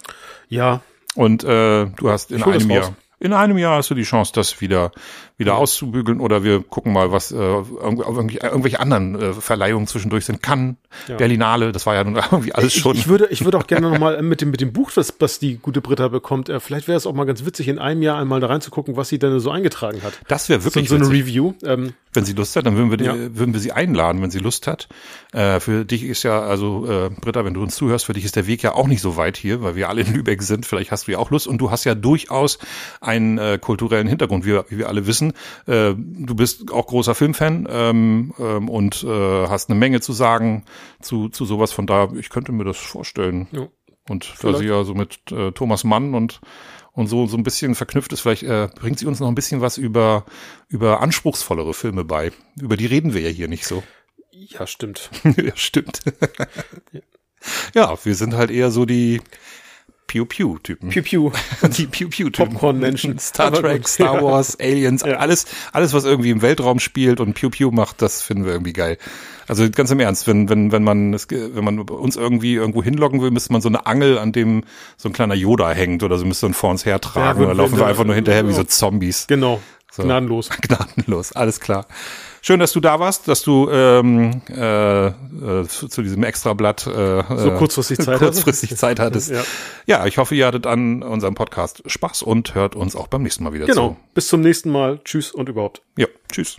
Ja, Und äh, du hast in Ich das einem raus. In einem Jahr hast du die Chance, das wieder wieder auszubügeln oder wir gucken mal, was äh, irgendwelche, irgendwelche anderen äh, Verleihungen zwischendurch sind. Cannes, ja. Berlinale, das war ja nun irgendwie alles schon. Ich, ich würde, ich würde auch gerne nochmal mit dem mit dem Buch, was, was die gute Britta bekommt, äh, vielleicht wäre es auch mal ganz witzig, in einem Jahr einmal da reinzugucken, was sie denn so eingetragen hat. Das wäre wirklich so, so eine Review. Ähm, wenn sie Lust hat, dann würden wir, die, ja. würden wir sie einladen, wenn sie Lust hat. Äh, für dich ist ja, also äh, Britta, wenn du uns zuhörst, für dich ist der Weg ja auch nicht so weit hier, weil wir alle in Lübeck sind. Vielleicht hast du ja auch Lust und du hast ja durchaus einen äh, kulturellen Hintergrund, wie, wie wir alle wissen. Äh, du bist auch großer Filmfan ähm, ähm, und äh, hast eine Menge zu sagen zu, zu sowas. Von da, ich könnte mir das vorstellen. Ja. Und da sie ja so mit äh, Thomas Mann und und so so ein bisschen verknüpft ist, vielleicht äh, bringt sie uns noch ein bisschen was über über anspruchsvollere Filme bei. Über die reden wir ja hier nicht so. Ja, stimmt. ja, stimmt. ja, wir sind halt eher so die Pew-Pew-Typen. Pew-Pew. Die Pew-Pew-Typen. Popcorn-Menschen. Star Trek, Star Wars, ja. Aliens, ja. alles, alles, was irgendwie im Weltraum spielt und Pew-Pew macht, das finden wir irgendwie geil. Also ganz im Ernst, wenn, wenn, wenn man, wenn man uns irgendwie irgendwo hinloggen will, müsste man so eine Angel, an dem so ein kleiner Yoda hängt oder so müsste man vor uns hertragen. Ja, oder laufen wir einfach nur hinterher wie so Zombies. Genau. So. Gnadenlos. Gnadenlos, alles klar. Schön, dass du da warst, dass du ähm, äh, äh, zu, diesem Extrablatt äh, so kurzfristig Zeit, kurzfristig Zeit hattest. ja. ja, ich hoffe, ihr hattet an unserem Podcast Spaß und hört uns auch beim nächsten Mal wieder genau. zu. Genau. Bis zum nächsten Mal. Tschüss und überhaupt. Ja, tschüss.